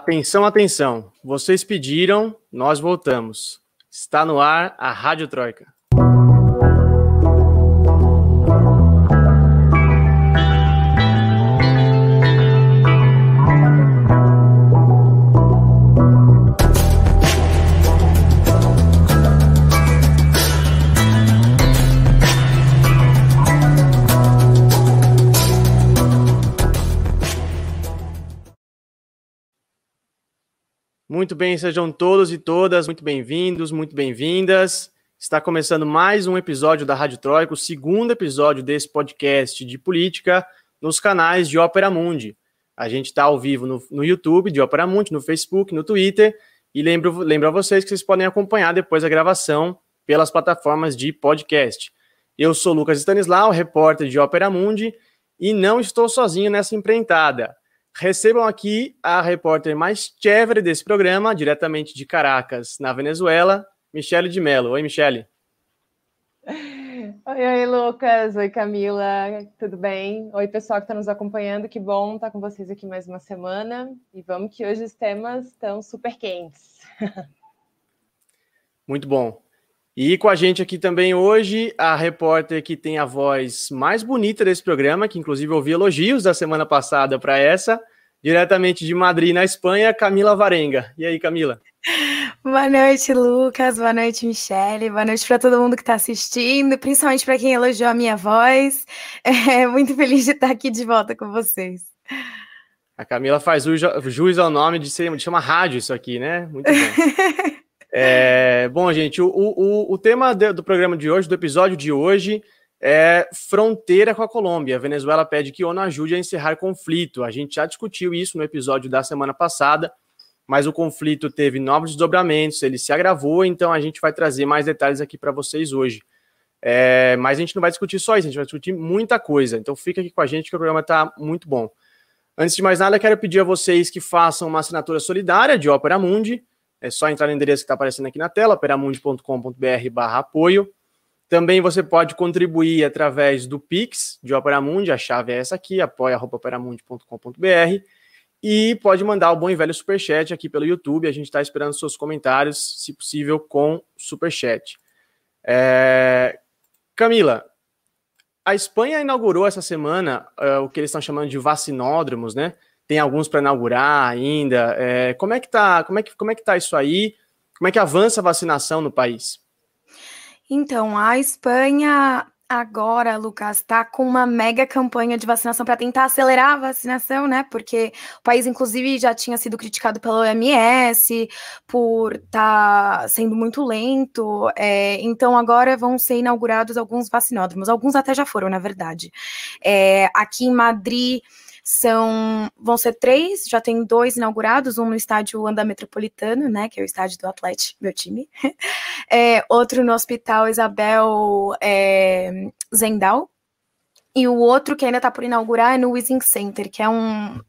Atenção, atenção. Vocês pediram, nós voltamos. Está no ar a Rádio Troika. Muito bem, sejam todos e todas muito bem-vindos, muito bem-vindas. Está começando mais um episódio da Rádio Troika, o segundo episódio desse podcast de política nos canais de Ópera Mundi. A gente está ao vivo no, no, YouTube de Ópera Mundi, no Facebook, no Twitter. E lembro, lembro a vocês que vocês podem acompanhar depois a gravação pelas plataformas de podcast. Eu sou Lucas Stanislau, repórter de Ópera Mundi, e não estou sozinho nessa empreitada. Recebam aqui a repórter mais chévere desse programa, diretamente de Caracas, na Venezuela, Michele de Mello. Oi, Michele. Oi, oi, Lucas. Oi, Camila. Tudo bem? Oi, pessoal que está nos acompanhando. Que bom estar com vocês aqui mais uma semana. E vamos que hoje os temas estão super quentes. Muito bom. E com a gente aqui também hoje, a repórter que tem a voz mais bonita desse programa, que inclusive ouvi elogios da semana passada para essa, diretamente de Madrid, na Espanha, Camila Varenga. E aí, Camila? Boa noite, Lucas. Boa noite, Michele. Boa noite para todo mundo que está assistindo, principalmente para quem elogiou a minha voz. É muito feliz de estar aqui de volta com vocês. A Camila faz jus ao nome de ser, chama rádio isso aqui, né? Muito bom. É, bom, gente, o, o, o tema do programa de hoje, do episódio de hoje, é fronteira com a Colômbia. A Venezuela pede que a ONU ajude a encerrar conflito. A gente já discutiu isso no episódio da semana passada, mas o conflito teve novos desdobramentos, ele se agravou, então a gente vai trazer mais detalhes aqui para vocês hoje. É, mas a gente não vai discutir só isso, a gente vai discutir muita coisa. Então fica aqui com a gente que o programa está muito bom. Antes de mais nada, quero pedir a vocês que façam uma assinatura solidária de Ópera Mundi. É só entrar no endereço que está aparecendo aqui na tela, operamundi.com.br apoio. Também você pode contribuir através do Pix de Opera Mundi, a chave é essa aqui, apoia.operamundi.com.br. E pode mandar o bom e velho superchat aqui pelo YouTube. A gente está esperando seus comentários, se possível, com superchat. É... Camila, a Espanha inaugurou essa semana uh, o que eles estão chamando de vacinódromos, né? Tem alguns para inaugurar ainda. É, como é que tá? Como é que, como é que tá isso aí? Como é que avança a vacinação no país? Então, a Espanha agora, Lucas, está com uma mega campanha de vacinação para tentar acelerar a vacinação, né? Porque o país, inclusive, já tinha sido criticado pela OMS por estar tá sendo muito lento. É, então, agora vão ser inaugurados alguns vacinódromos. Alguns até já foram, na verdade. É, aqui em Madrid são, vão ser três, já tem dois inaugurados, um no estádio Anda Metropolitano, né, que é o estádio do Atlético, meu time, é, outro no Hospital Isabel é, Zendal, e o outro que ainda está por inaugurar é no Wissing Center, que é um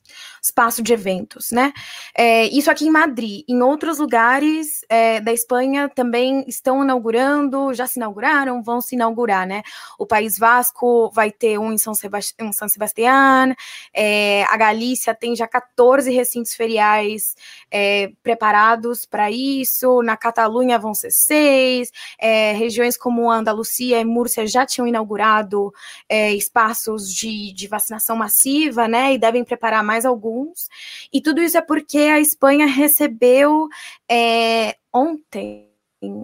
espaço de eventos, né? É, isso aqui em Madrid. Em outros lugares é, da Espanha também estão inaugurando, já se inauguraram, vão se inaugurar, né? O País Vasco vai ter um em São, Sebast em São é, a Galícia tem já 14 recintos feriais é, preparados para isso, na Catalunha vão ser seis, é, regiões como Andalucia e Múrcia já tinham inaugurado é, espaços de, de vacinação massiva, né? E devem preparar mais alguns alguns. E tudo isso é porque a Espanha recebeu é, ontem.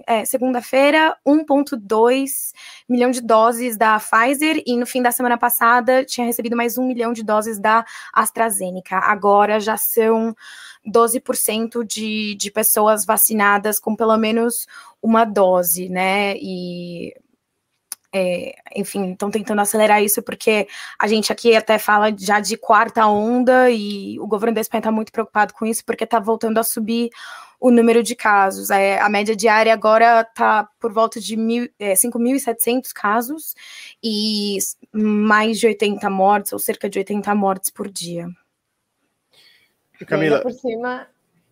É, segunda-feira, 1,2 milhão de doses da Pfizer e no fim da semana passada tinha recebido mais um milhão de doses da AstraZeneca. Agora já são 12% de, de pessoas vacinadas com pelo menos uma dose, né? E é, enfim, estão tentando acelerar isso porque a gente aqui até fala já de quarta onda e o governo da Espanha está muito preocupado com isso porque está voltando a subir o número de casos. É, a média diária agora está por volta de é, 5.700 casos e mais de 80 mortes, ou cerca de 80 mortes por dia. Camila. por cima,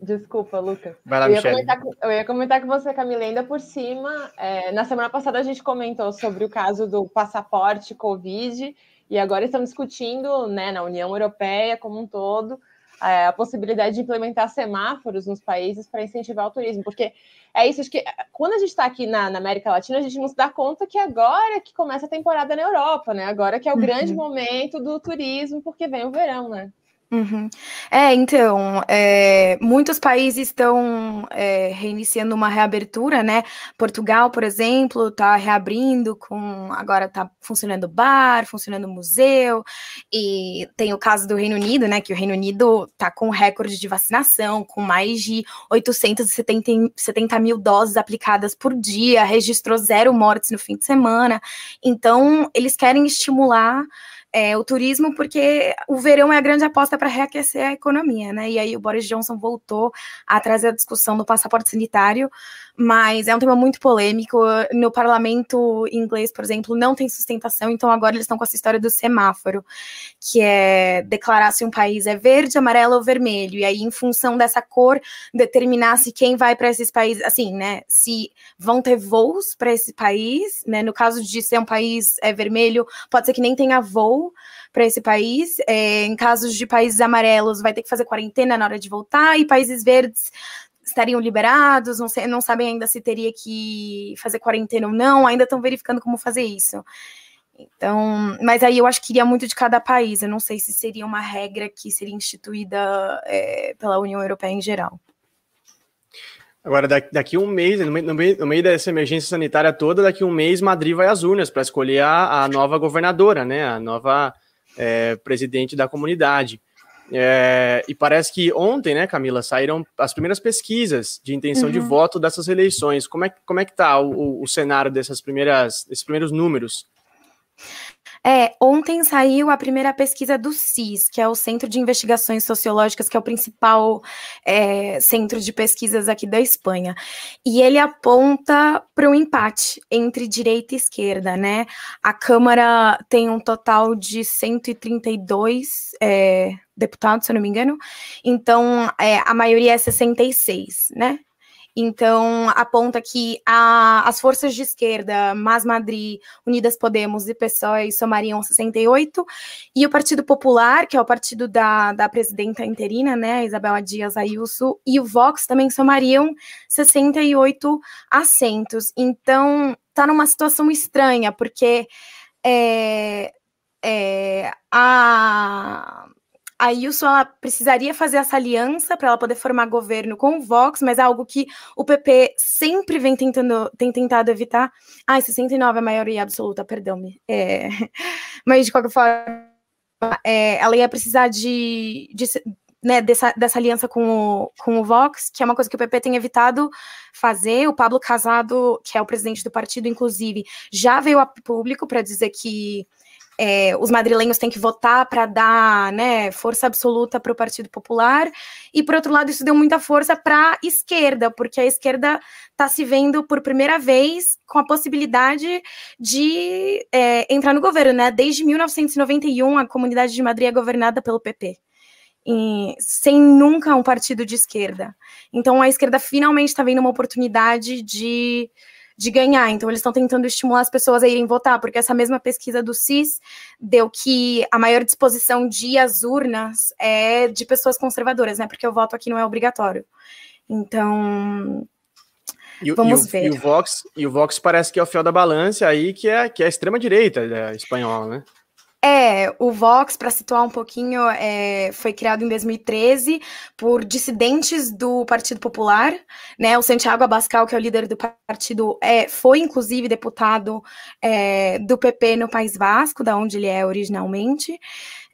Desculpa, Lucas. Vai lá, eu, ia comentar, eu ia comentar com você, Camila, ainda por cima. É, na semana passada a gente comentou sobre o caso do passaporte Covid, e agora estamos discutindo né, na União Europeia como um todo é, a possibilidade de implementar semáforos nos países para incentivar o turismo, porque é isso, acho que quando a gente está aqui na, na, América Latina, a gente não se dá conta que agora que começa a temporada na Europa, né? Agora que é o uhum. grande momento do turismo, porque vem o verão, né? Uhum. É, então, é, muitos países estão é, reiniciando uma reabertura, né? Portugal, por exemplo, está reabrindo com agora está funcionando bar, funcionando museu, e tem o caso do Reino Unido, né? Que o Reino Unido está com recorde de vacinação, com mais de 870 70 mil doses aplicadas por dia, registrou zero mortes no fim de semana. Então, eles querem estimular é, o turismo, porque o verão é a grande aposta para reaquecer a economia, né? E aí o Boris Johnson voltou a trazer a discussão do passaporte sanitário, mas é um tema muito polêmico. No parlamento inglês, por exemplo, não tem sustentação, então agora eles estão com essa história do semáforo, que é declarar se um país é verde, amarelo ou vermelho, e aí, em função dessa cor, determinar se quem vai para esses países, assim, né? Se vão ter voos para esse país, né? No caso de ser um país é, vermelho, pode ser que nem tenha voo para esse país. É, em casos de países amarelos, vai ter que fazer quarentena na hora de voltar, e países verdes estariam liberados, não, sei, não sabem ainda se teria que fazer quarentena ou não, ainda estão verificando como fazer isso. Então, mas aí eu acho que iria muito de cada país. Eu não sei se seria uma regra que seria instituída é, pela União Europeia em geral. Agora, daqui um mês, no meio, no meio, dessa emergência sanitária toda, daqui um mês, Madrid vai às urnas para escolher a, a, nova governadora, né? A nova é, presidente da comunidade. É, e parece que ontem, né, Camila, saíram as primeiras pesquisas de intenção uhum. de voto dessas eleições. Como é, como é que está o, o, cenário dessas primeiras, desses primeiros números? É, ontem saiu a primeira pesquisa do CIS, que é o Centro de Investigações Sociológicas, que é o principal é, centro de pesquisas aqui da Espanha. E ele aponta para um empate entre direita e esquerda, né? A Câmara tem um total de 132 é, deputados, se eu não me engano. Então, é, a maioria é 66, né? Então, aponta que a, as forças de esquerda, Mas Madrid, Unidas Podemos e PSOE somariam 68, e o Partido Popular, que é o partido da, da presidenta interina, né, Isabela Dias Ayuso, e o Vox também somariam 68 assentos. Então, está numa situação estranha, porque é, é, a a Wilson ela precisaria fazer essa aliança para ela poder formar governo com o Vox, mas é algo que o PP sempre vem tentando, tem tentado evitar. Ah, 69 é a maioria absoluta, perdão-me. É... Mas, de qualquer forma, é, ela ia precisar de, de né, dessa, dessa aliança com o, com o Vox, que é uma coisa que o PP tem evitado fazer. O Pablo Casado, que é o presidente do partido, inclusive, já veio a público para dizer que é, os madrilenhos têm que votar para dar né, força absoluta para o Partido Popular, e por outro lado, isso deu muita força para a esquerda, porque a esquerda está se vendo por primeira vez com a possibilidade de é, entrar no governo. Né? Desde 1991, a Comunidade de Madrid é governada pelo PP. E, sem nunca um partido de esquerda. Então a esquerda finalmente está vendo uma oportunidade de de ganhar. Então, eles estão tentando estimular as pessoas a irem votar, porque essa mesma pesquisa do CIS deu que a maior disposição de às urnas é de pessoas conservadoras, né? Porque o voto aqui não é obrigatório. Então. E, vamos e o, ver. E o, Vox, e o Vox parece que é o fiel da balança aí, que é, que é a extrema-direita espanhola, né? É, o Vox, para situar um pouquinho, é, foi criado em 2013 por dissidentes do Partido Popular, né? O Santiago Abascal, que é o líder do partido, é, foi inclusive deputado é, do PP no País Vasco, da onde ele é originalmente.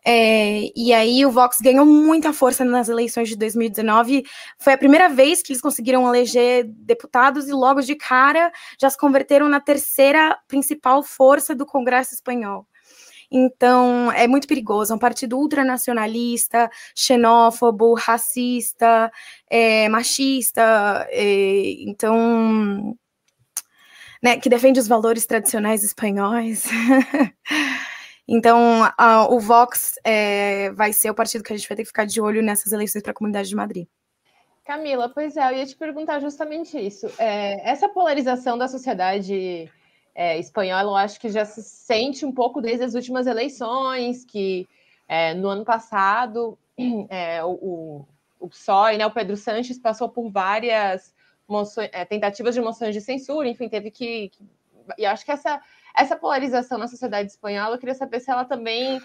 É, e aí o Vox ganhou muita força nas eleições de 2019. Foi a primeira vez que eles conseguiram eleger deputados e logo de cara já se converteram na terceira principal força do Congresso espanhol. Então, é muito perigoso. É um partido ultranacionalista, xenófobo, racista, é, machista. É, então, né, que defende os valores tradicionais espanhóis. então, a, o Vox é, vai ser o partido que a gente vai ter que ficar de olho nessas eleições para a Comunidade de Madrid. Camila, pois é, eu ia te perguntar justamente isso. É, essa polarização da sociedade é, espanhola, eu acho que já se sente um pouco desde as últimas eleições, que é, no ano passado é, o, o PSOE, né, o Pedro Sanches passou por várias moções, é, tentativas de moções de censura, enfim, teve que, que. E acho que essa, essa polarização na sociedade espanhola, eu queria saber se ela também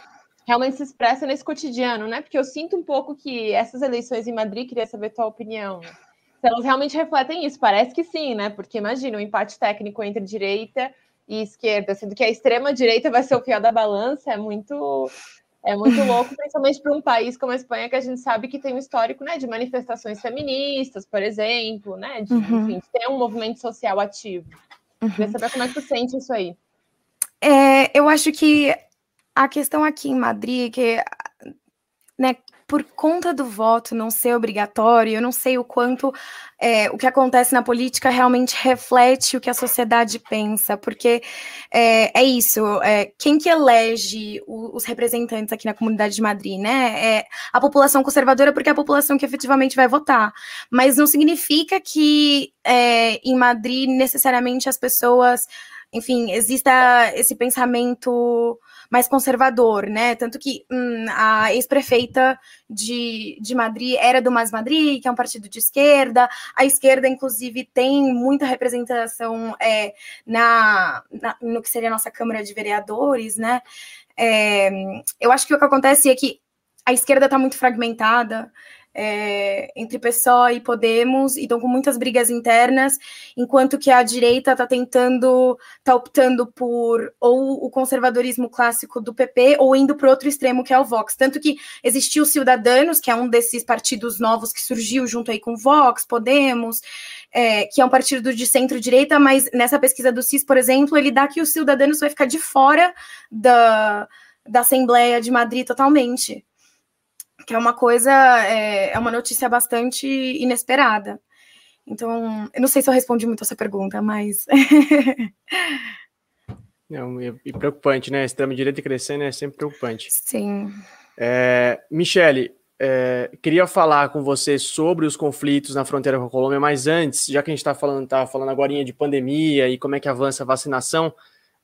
realmente se expressa nesse cotidiano, né? Porque eu sinto um pouco que essas eleições em Madrid, queria saber a tua opinião. Se elas realmente refletem isso, parece que sim, né? Porque imagina um empate técnico entre direita e esquerda, sendo que a extrema direita vai ser o fiel da balança, é muito é muito louco, principalmente para um país como a Espanha, que a gente sabe que tem um histórico né, de manifestações feministas, por exemplo, né? De, uhum. enfim, de ter um movimento social ativo. Uhum. Queria saber como é que tu sente isso aí. É, eu acho que a questão aqui em Madrid, que né, por conta do voto não ser obrigatório, eu não sei o quanto é, o que acontece na política realmente reflete o que a sociedade pensa, porque é, é isso, é, quem que elege o, os representantes aqui na Comunidade de Madrid, né? É a população conservadora, porque é a população que efetivamente vai votar. Mas não significa que é, em Madrid necessariamente as pessoas, enfim, exista esse pensamento mais conservador, né? Tanto que hum, a ex-prefeita de, de Madrid era do Mais Madrid, que é um partido de esquerda. A esquerda, inclusive, tem muita representação é, na, na, no que seria a nossa Câmara de Vereadores, né? É, eu acho que o que acontece é que a esquerda está muito fragmentada é, entre PSOE e Podemos, e estão com muitas brigas internas, enquanto que a direita está tentando, está optando por ou o conservadorismo clássico do PP, ou indo para outro extremo, que é o Vox. Tanto que existiu o Ciudadanos, que é um desses partidos novos que surgiu junto aí com o Vox, Podemos, é, que é um partido de centro-direita, mas nessa pesquisa do CIS, por exemplo, ele dá que o Ciudadanos vai ficar de fora da, da Assembleia de Madrid totalmente que é uma coisa, é, é uma notícia bastante inesperada. Então, eu não sei se eu respondi muito essa pergunta, mas. não, e, e preocupante, né? Extrema-direita crescendo é sempre preocupante. Sim. É, Michele, é, queria falar com você sobre os conflitos na fronteira com a Colômbia, mas antes, já que a gente está falando, tá falando agora de pandemia e como é que avança a vacinação,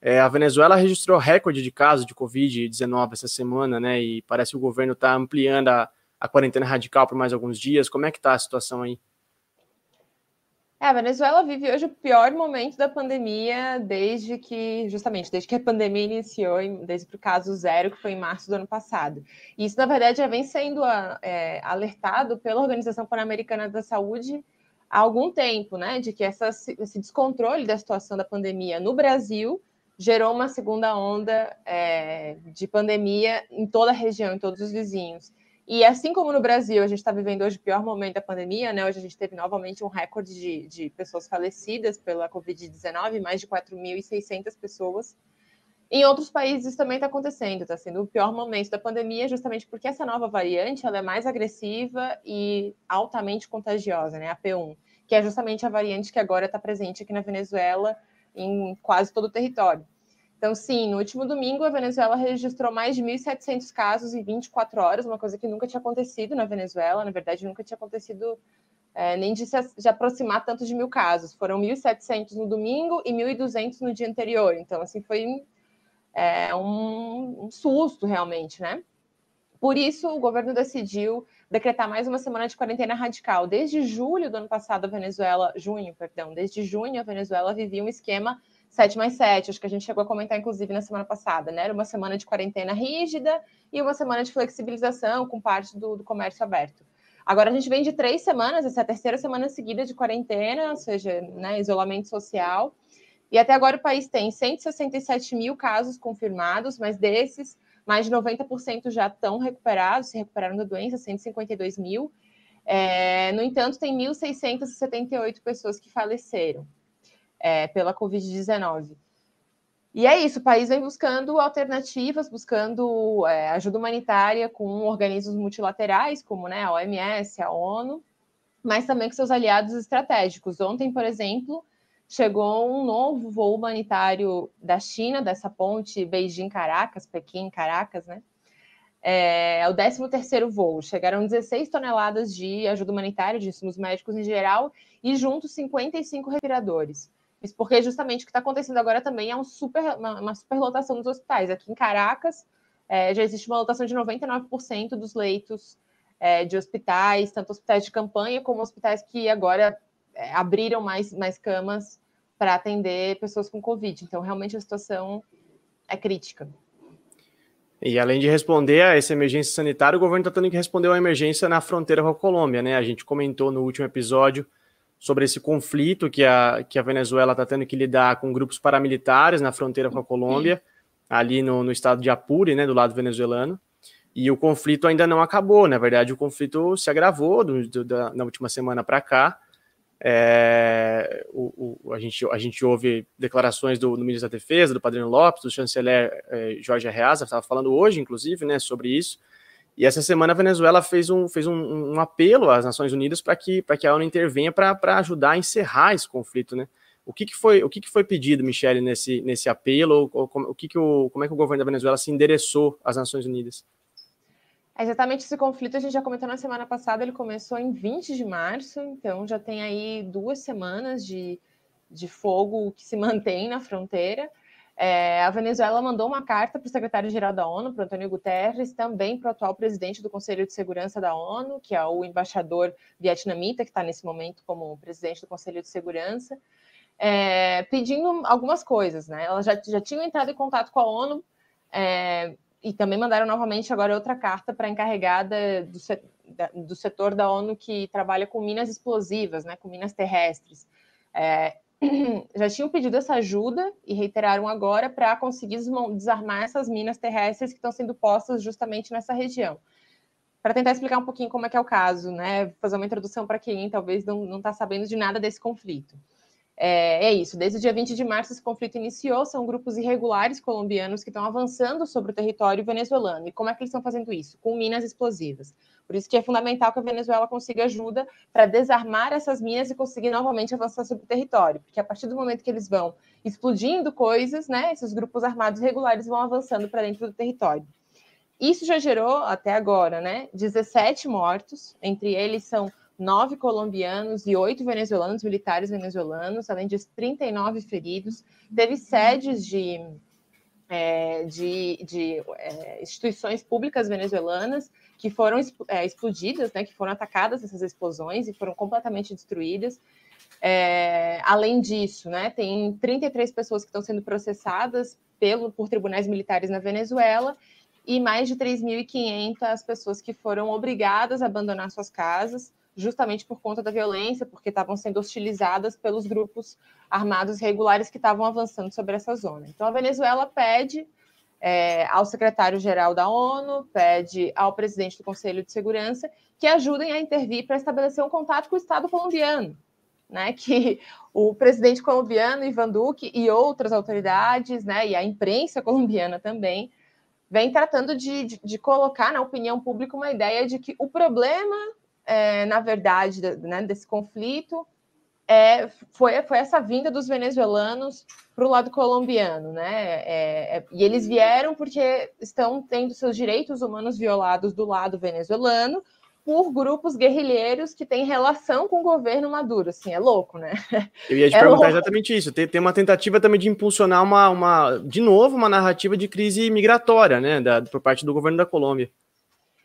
é, a Venezuela registrou recorde de casos de Covid-19 essa semana, né? E parece que o governo está ampliando a, a quarentena radical por mais alguns dias. Como é que está a situação aí? É, a Venezuela vive hoje o pior momento da pandemia desde que, justamente, desde que a pandemia iniciou, desde o caso zero, que foi em março do ano passado. Isso, na verdade, já vem sendo é, alertado pela Organização Pan-Americana da Saúde há algum tempo, né? De que essa, esse descontrole da situação da pandemia no Brasil gerou uma segunda onda é, de pandemia em toda a região, em todos os vizinhos. E assim como no Brasil, a gente está vivendo hoje o pior momento da pandemia, né? Hoje a gente teve novamente um recorde de, de pessoas falecidas pela Covid-19, mais de 4.600 pessoas. Em outros países também está acontecendo, está sendo o pior momento da pandemia, justamente porque essa nova variante ela é mais agressiva e altamente contagiosa, né? A P1, que é justamente a variante que agora está presente aqui na Venezuela em quase todo o território. Então, sim, no último domingo, a Venezuela registrou mais de 1.700 casos em 24 horas, uma coisa que nunca tinha acontecido na Venezuela, na verdade, nunca tinha acontecido é, nem de se de aproximar tanto de mil casos. Foram 1.700 no domingo e 1.200 no dia anterior. Então, assim, foi é, um, um susto, realmente, né? Por isso, o governo decidiu decretar mais uma semana de quarentena radical. Desde julho do ano passado, a Venezuela, junho, perdão, desde junho, a Venezuela vivia um esquema 7 mais 7, acho que a gente chegou a comentar, inclusive, na semana passada, né? Era uma semana de quarentena rígida e uma semana de flexibilização com parte do, do comércio aberto. Agora a gente vem de três semanas, essa é a terceira semana seguida de quarentena, ou seja, né, isolamento social. E até agora o país tem 167 mil casos confirmados, mas desses, mais de 90% já estão recuperados, se recuperaram da doença, 152 mil. É, no entanto, tem 1.678 pessoas que faleceram é, pela Covid-19. E é isso, o país vem buscando alternativas, buscando é, ajuda humanitária com organismos multilaterais, como né, a OMS, a ONU, mas também com seus aliados estratégicos. Ontem, por exemplo, chegou um novo voo humanitário da China, dessa ponte Beijing-Caracas, Pequim-Caracas, né? É, é o 13º voo. Chegaram 16 toneladas de ajuda humanitária, de insumos médicos em geral, e juntos 55 respiradores. Isso porque justamente o que está acontecendo agora também é um super, uma, uma superlotação dos hospitais. Aqui em Caracas, é, já existe uma lotação de 99% dos leitos é, de hospitais, tanto hospitais de campanha como hospitais que agora é, abriram mais, mais camas para atender pessoas com Covid. Então, realmente a situação é crítica. E além de responder a essa emergência sanitária, o governo está tendo que responder uma emergência na fronteira com a Colômbia, né? A gente comentou no último episódio sobre esse conflito que a, que a Venezuela está tendo que lidar com grupos paramilitares na fronteira com a Colômbia, ali no, no estado de Apure, né, do lado venezuelano. E o conflito ainda não acabou, na verdade, o conflito se agravou do, do, da, na última semana para cá. É, o, o, a, gente, a gente ouve declarações do, do, ministro da Defesa, do Padrinho Lopes, do chanceler é, Jorge Arreaza, estava falando hoje, inclusive, né, sobre isso. E essa semana a Venezuela fez um, fez um, um apelo às Nações Unidas para que, que a ONU intervenha para ajudar a encerrar esse conflito, né? O que, que foi o que, que foi pedido, Michele, nesse, nesse apelo? Ou, ou, o que que o, como é que o governo da Venezuela se endereçou às Nações Unidas? É exatamente esse conflito a gente já comentou na semana passada, ele começou em 20 de março, então já tem aí duas semanas de, de fogo que se mantém na fronteira. É, a Venezuela mandou uma carta para o secretário-geral da ONU, para Antônio Guterres, também para o atual presidente do Conselho de Segurança da ONU, que é o embaixador vietnamita, que está nesse momento como presidente do Conselho de Segurança, é, pedindo algumas coisas. Né? Elas já, já tinham entrado em contato com a ONU é, e também mandaram novamente agora outra carta para a encarregada do, do, setor da ONU que trabalha com minas explosivas, né, com minas terrestres. É, já tinham pedido essa ajuda e reiteraram agora para conseguir desarmar essas minas terrestres que estão sendo postas justamente nessa região. Para tentar explicar um pouquinho como é que é o caso, né? Fazer uma introdução para quem talvez não está sabendo de nada desse conflito. É, é, isso, desde o dia 20 de março esse conflito iniciou, são grupos irregulares colombianos que estão avançando sobre o território venezuelano. E como é que eles estão fazendo isso? Com minas explosivas. Por isso que é fundamental que a Venezuela consiga ajuda para desarmar essas minas e conseguir novamente avançar sobre o território. Porque a partir do momento que eles vão explodindo coisas, né, esses grupos armados regulares vão avançando para dentro do território. Isso já gerou, até agora, né, 17 mortos, entre eles são nove colombianos e oito venezuelanos, militares venezuelanos, além de 39 feridos. Teve sedes de, é, de, de é, instituições públicas venezuelanas que foram é, explodidas, né, que foram atacadas essas explosões e foram completamente destruídas. É, além disso, né, tem 33 pessoas que estão sendo processadas pelo, por tribunais militares na Venezuela e mais de 3.500 pessoas que foram obrigadas a abandonar suas casas justamente por conta da violência, porque estavam sendo hostilizadas pelos grupos armados regulares que estavam avançando sobre essa zona. Então, a Venezuela pede é, ao secretário-geral da ONU, pede ao presidente do Conselho de Segurança que ajudem a intervir para estabelecer um contato com o Estado colombiano, né? Que o presidente colombiano, Ivan Duque, e outras autoridades, né, e a imprensa colombiana também, vem tratando de, de, de colocar na opinião pública uma ideia de que o problema é, na verdade, né, desse conflito é, foi, foi essa vinda dos venezuelanos para o lado colombiano, né? É, é, e eles vieram porque estão tendo seus direitos humanos violados do lado venezuelano por grupos guerrilheiros que têm relação com o governo Maduro. Assim, é louco, né? Eu ia te é perguntar louco. exatamente isso. Tem, tem uma tentativa também de impulsionar uma, uma, de novo, uma narrativa de crise migratória, né? Da, por parte do governo da Colômbia.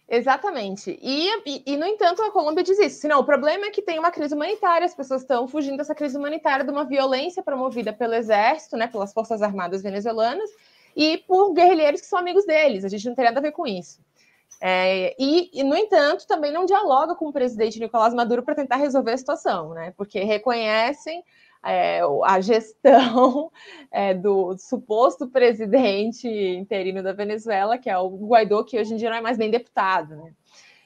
Exatamente. E, e, e, no entanto, a Colômbia diz isso. Não, o problema é que tem uma crise humanitária, as pessoas estão fugindo dessa crise humanitária de uma violência promovida pelo exército, né, pelas Forças Armadas venezuelanas, e por guerrilheiros que são amigos deles. A gente não tem nada a ver com isso. É, e, e, no entanto, também não dialoga com o presidente Nicolás Maduro para tentar resolver a situação, né? Porque reconhecem é, a gestão é, do suposto presidente interino da Venezuela, que é o Guaidó, que hoje em dia não é mais nem deputado, né?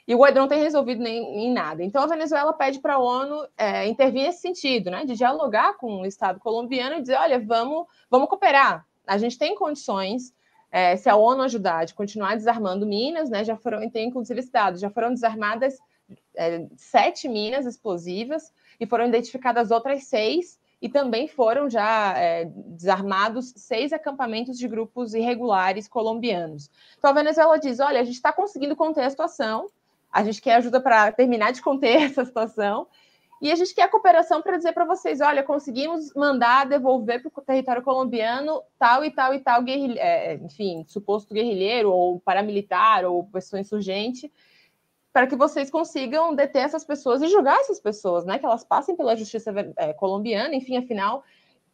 E o Guaidó não tem resolvido nem em nada. Então a Venezuela pede para a ONU é, intervir nesse sentido, né? De dialogar com o Estado colombiano e dizer, olha, vamos, vamos cooperar. A gente tem condições, é, se a ONU ajudar, de continuar desarmando minas, né? Já foram, tem inclusive já foram desarmadas é, sete minas explosivas e foram identificadas outras seis e também foram já é, desarmados seis acampamentos de grupos irregulares colombianos. Então a Venezuela diz: olha, a gente está conseguindo conter a situação, a gente quer ajuda para terminar de conter essa situação. E a gente quer cooperação para dizer para vocês: olha, conseguimos mandar devolver para o território colombiano tal e tal e tal, é, enfim, suposto guerrilheiro, ou paramilitar, ou pessoa insurgente, para que vocês consigam deter essas pessoas e julgar essas pessoas, né? Que elas passem pela justiça é, colombiana, enfim, afinal,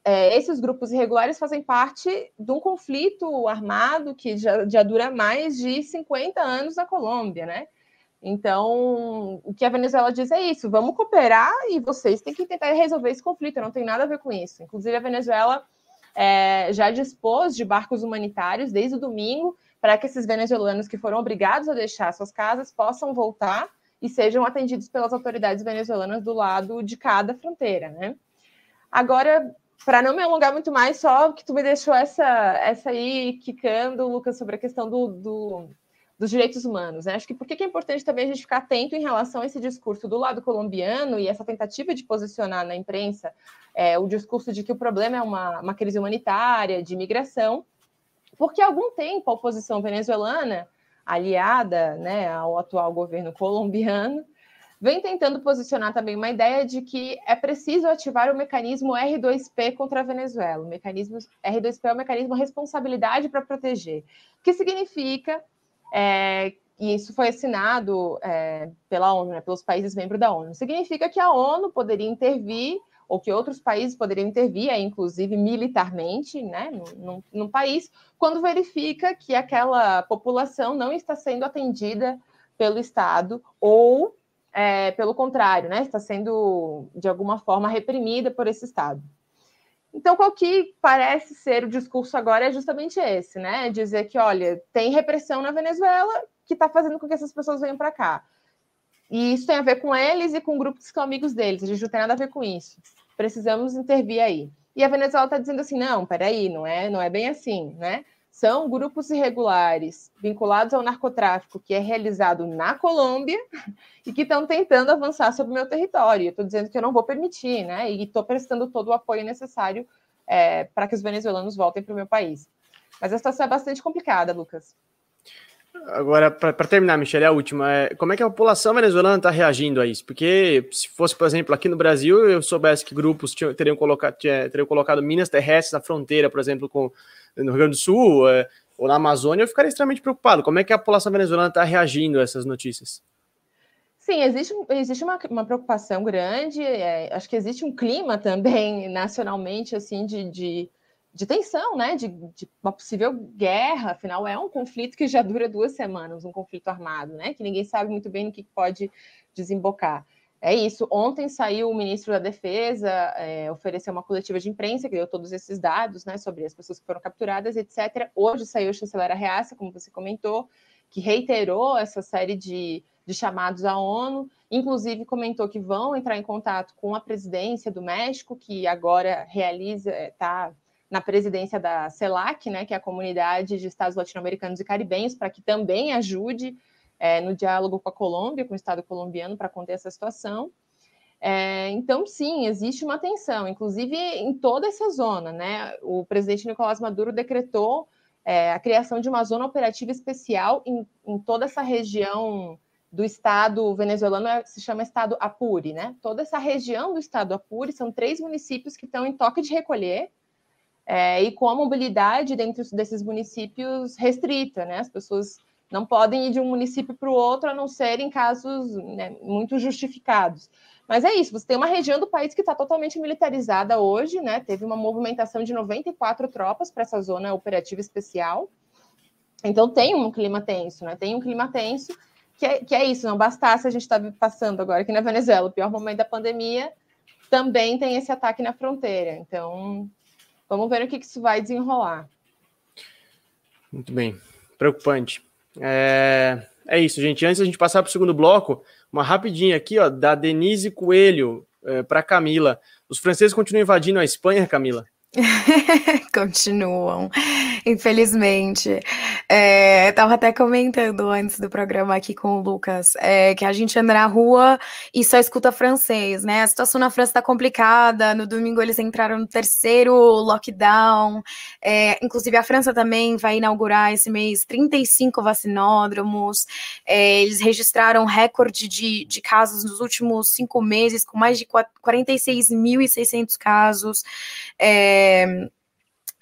é, esses grupos irregulares fazem parte de um conflito armado que já, já dura mais de 50 anos na Colômbia, né? Então, o que a Venezuela diz é isso: vamos cooperar e vocês têm que tentar resolver esse conflito, não tem nada a ver com isso. Inclusive, a Venezuela é, já dispôs de barcos humanitários desde o domingo para que esses venezuelanos que foram obrigados a deixar suas casas possam voltar e sejam atendidos pelas autoridades venezuelanas do lado de cada fronteira, né? Agora, para não me alongar muito mais, só que tu me deixou essa, essa aí quicando, Lucas, sobre a questão do, do dos direitos humanos. Né? Acho que por que é importante também a gente ficar atento em relação a esse discurso do lado colombiano e essa tentativa de posicionar na imprensa é, o discurso de que o problema é uma, uma crise humanitária, de imigração, porque há algum tempo a oposição venezuelana, aliada né, ao atual governo colombiano, vem tentando posicionar também uma ideia de que é preciso ativar o mecanismo R2P contra a Venezuela. O mecanismo R2P é o mecanismo responsabilidade para proteger, que significa é, e isso foi assinado é, pela ONU, né, pelos países membros da ONU. Significa que a ONU poderia intervir ou que outros países poderiam intervir, inclusive militarmente, né, no, no, país, quando verifica que aquela população não está sendo atendida pelo Estado ou, é, pelo contrário, né, está sendo de alguma forma reprimida por esse Estado. Então, qual que parece ser o discurso agora é justamente esse, né? Dizer que, olha, tem repressão na Venezuela que está fazendo com que essas pessoas venham para cá. E isso tem a ver com eles e com grupos que são amigos deles. A gente não tem nada a ver com isso precisamos intervir aí. E a Venezuela está dizendo assim: não, peraí, não é, não é bem assim, né? São grupos irregulares vinculados ao narcotráfico que é realizado na Colômbia e que estão tentando avançar sobre o meu território. Estou dizendo que eu não vou permitir, né? E estou prestando todo o apoio necessário é, para que os venezuelanos voltem para o meu país. Mas a situação é bastante complicada, Lucas. Agora, para terminar, Michele, a última. É, como é que a população venezuelana está reagindo a isso? Porque se fosse, por exemplo, aqui no Brasil, eu soubesse que grupos tinham, teriam, colocado, teriam colocado minas terrestres na fronteira, por exemplo, com, no Rio Grande do Sul é, ou na Amazônia, eu ficaria extremamente preocupado. Como é que a população venezuelana está reagindo a essas notícias? Sim, existe, existe uma, uma preocupação grande, é, acho que existe um clima também nacionalmente, assim, de, de de tensão, né? De, de, uma possível guerra, afinal é um conflito que já dura duas semanas, um conflito armado, né? Que ninguém sabe muito bem no que pode desembocar. É isso. Ontem saiu o ministro da Defesa, é, ofereceu uma coletiva de imprensa que deu todos esses dados, né, sobre as pessoas que foram capturadas, etc. Hoje saiu o chanceler Arreaça, como você comentou, que reiterou essa série de, de chamados à ONU, inclusive comentou que vão entrar em contato com a presidência do México, que agora realiza, está é, na presidência da CELAC, né, que é a Comunidade de Estados Latino-Americanos e Caribenhos, para que também ajude é, no diálogo com a Colômbia, com o Estado colombiano, para conter essa situação. É, então, sim, existe uma tensão, inclusive em toda essa zona. Né? O presidente Nicolás Maduro decretou é, a criação de uma zona operativa especial em, em toda essa região do estado venezuelano, é, se chama estado Apure. Né? Toda essa região do estado Apure são três municípios que estão em toque de recolher, é, e com a mobilidade dentro desses municípios restrita, né? As pessoas não podem ir de um município para o outro, a não ser em casos né, muito justificados. Mas é isso, você tem uma região do país que está totalmente militarizada hoje, né? Teve uma movimentação de 94 tropas para essa zona operativa especial. Então tem um clima tenso, né? Tem um clima tenso, que é, que é isso, não bastasse a gente estar tá passando agora aqui na Venezuela, o pior momento da pandemia, também tem esse ataque na fronteira. Então, Vamos ver o que, que isso vai desenrolar. Muito bem. Preocupante. É, é isso, gente. Antes da gente passar para o segundo bloco, uma rapidinha aqui, ó, da Denise Coelho é, para Camila. Os franceses continuam invadindo a Espanha, Camila? Continuam, infelizmente. É, tava até comentando antes do programa aqui com o Lucas é, que a gente anda na rua e só escuta francês, né? A situação na França tá complicada. No domingo eles entraram no terceiro lockdown. É, inclusive a França também vai inaugurar esse mês 35 vacinódromos. É, eles registraram recorde de, de casos nos últimos cinco meses, com mais de 46.600 casos. É,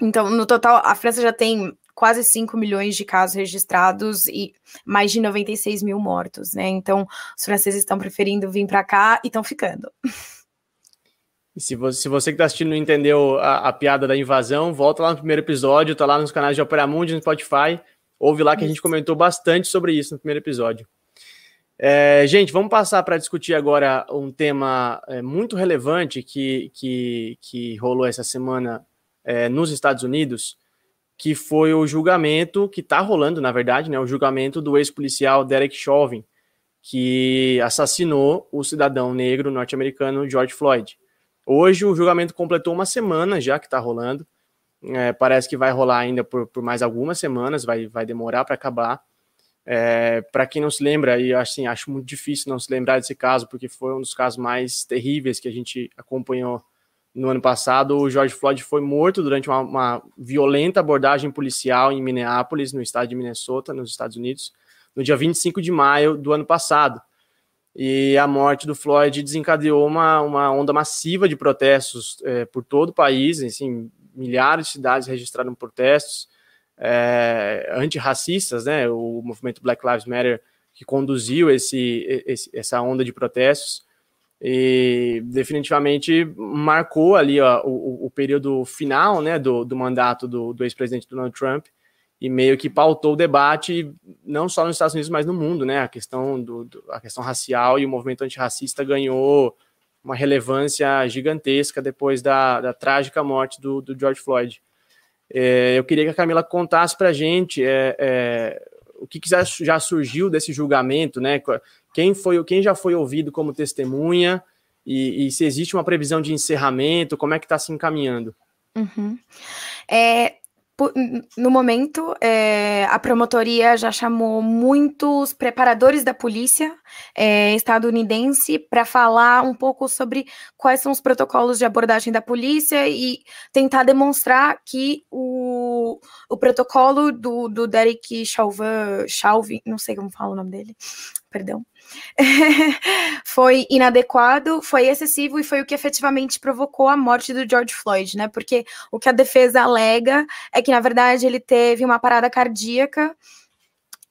então, no total, a França já tem quase 5 milhões de casos registrados e mais de 96 mil mortos, né? Então, os franceses estão preferindo vir para cá e estão ficando. E se você, se você que está assistindo não entendeu a, a, piada da invasão, volta lá no primeiro episódio, tá lá nos canais de Opera Mundi, no Spotify, ouve lá que a gente comentou bastante sobre isso no primeiro episódio. É, gente, vamos passar para discutir agora um tema é, muito relevante que, que, que rolou essa semana é, nos Estados Unidos, que foi o julgamento que está rolando, na verdade, né, o julgamento do ex-policial Derek Chauvin, que assassinou o cidadão negro norte-americano George Floyd. Hoje o julgamento completou uma semana já que está rolando. É, parece que vai rolar ainda por, por mais algumas semanas, vai, vai demorar para acabar. É, para quem não se lembra, e assim, acho muito difícil não se lembrar desse caso, porque foi um dos casos mais terríveis que a gente acompanhou no ano passado. O George Floyd foi morto durante uma, uma violenta abordagem policial em Minneapolis, no estado de Minnesota, nos Estados Unidos, no dia 25 de maio do ano passado. E a morte do Floyd desencadeou uma, uma onda massiva de protestos é, por todo o país, assim, milhares de cidades registraram protestos é, antirracistas, né? O movimento Black Lives Matter que conduziu esse, esse, essa onda de protestos e definitivamente marcou ali ó, o, o, período final né, do, do mandato do, do ex-presidente Donald Trump e meio que pautou o debate não só nos Estados Unidos, mas no mundo, né? A questão, do, do, a questão racial e o movimento antirracista ganhou uma relevância gigantesca depois da, da trágica morte do, do George Floyd. É, eu queria que a Camila contasse para a gente é, é, o que, que, já surgiu desse julgamento, né? Quem foi, quem já foi ouvido como testemunha e, e se existe uma previsão de encerramento, como é que está se encaminhando? Uhum. É, no momento, é, a promotoria já chamou muitos preparadores da polícia é, estadunidense para falar um pouco sobre quais são os protocolos de abordagem da polícia e tentar demonstrar que o, o protocolo do, do Derek Chauvin, não sei como fala o nome dele, perdão, foi inadequado, foi excessivo e foi o que efetivamente provocou a morte do George Floyd, né? Porque o que a defesa alega é que, na verdade, ele teve uma parada cardíaca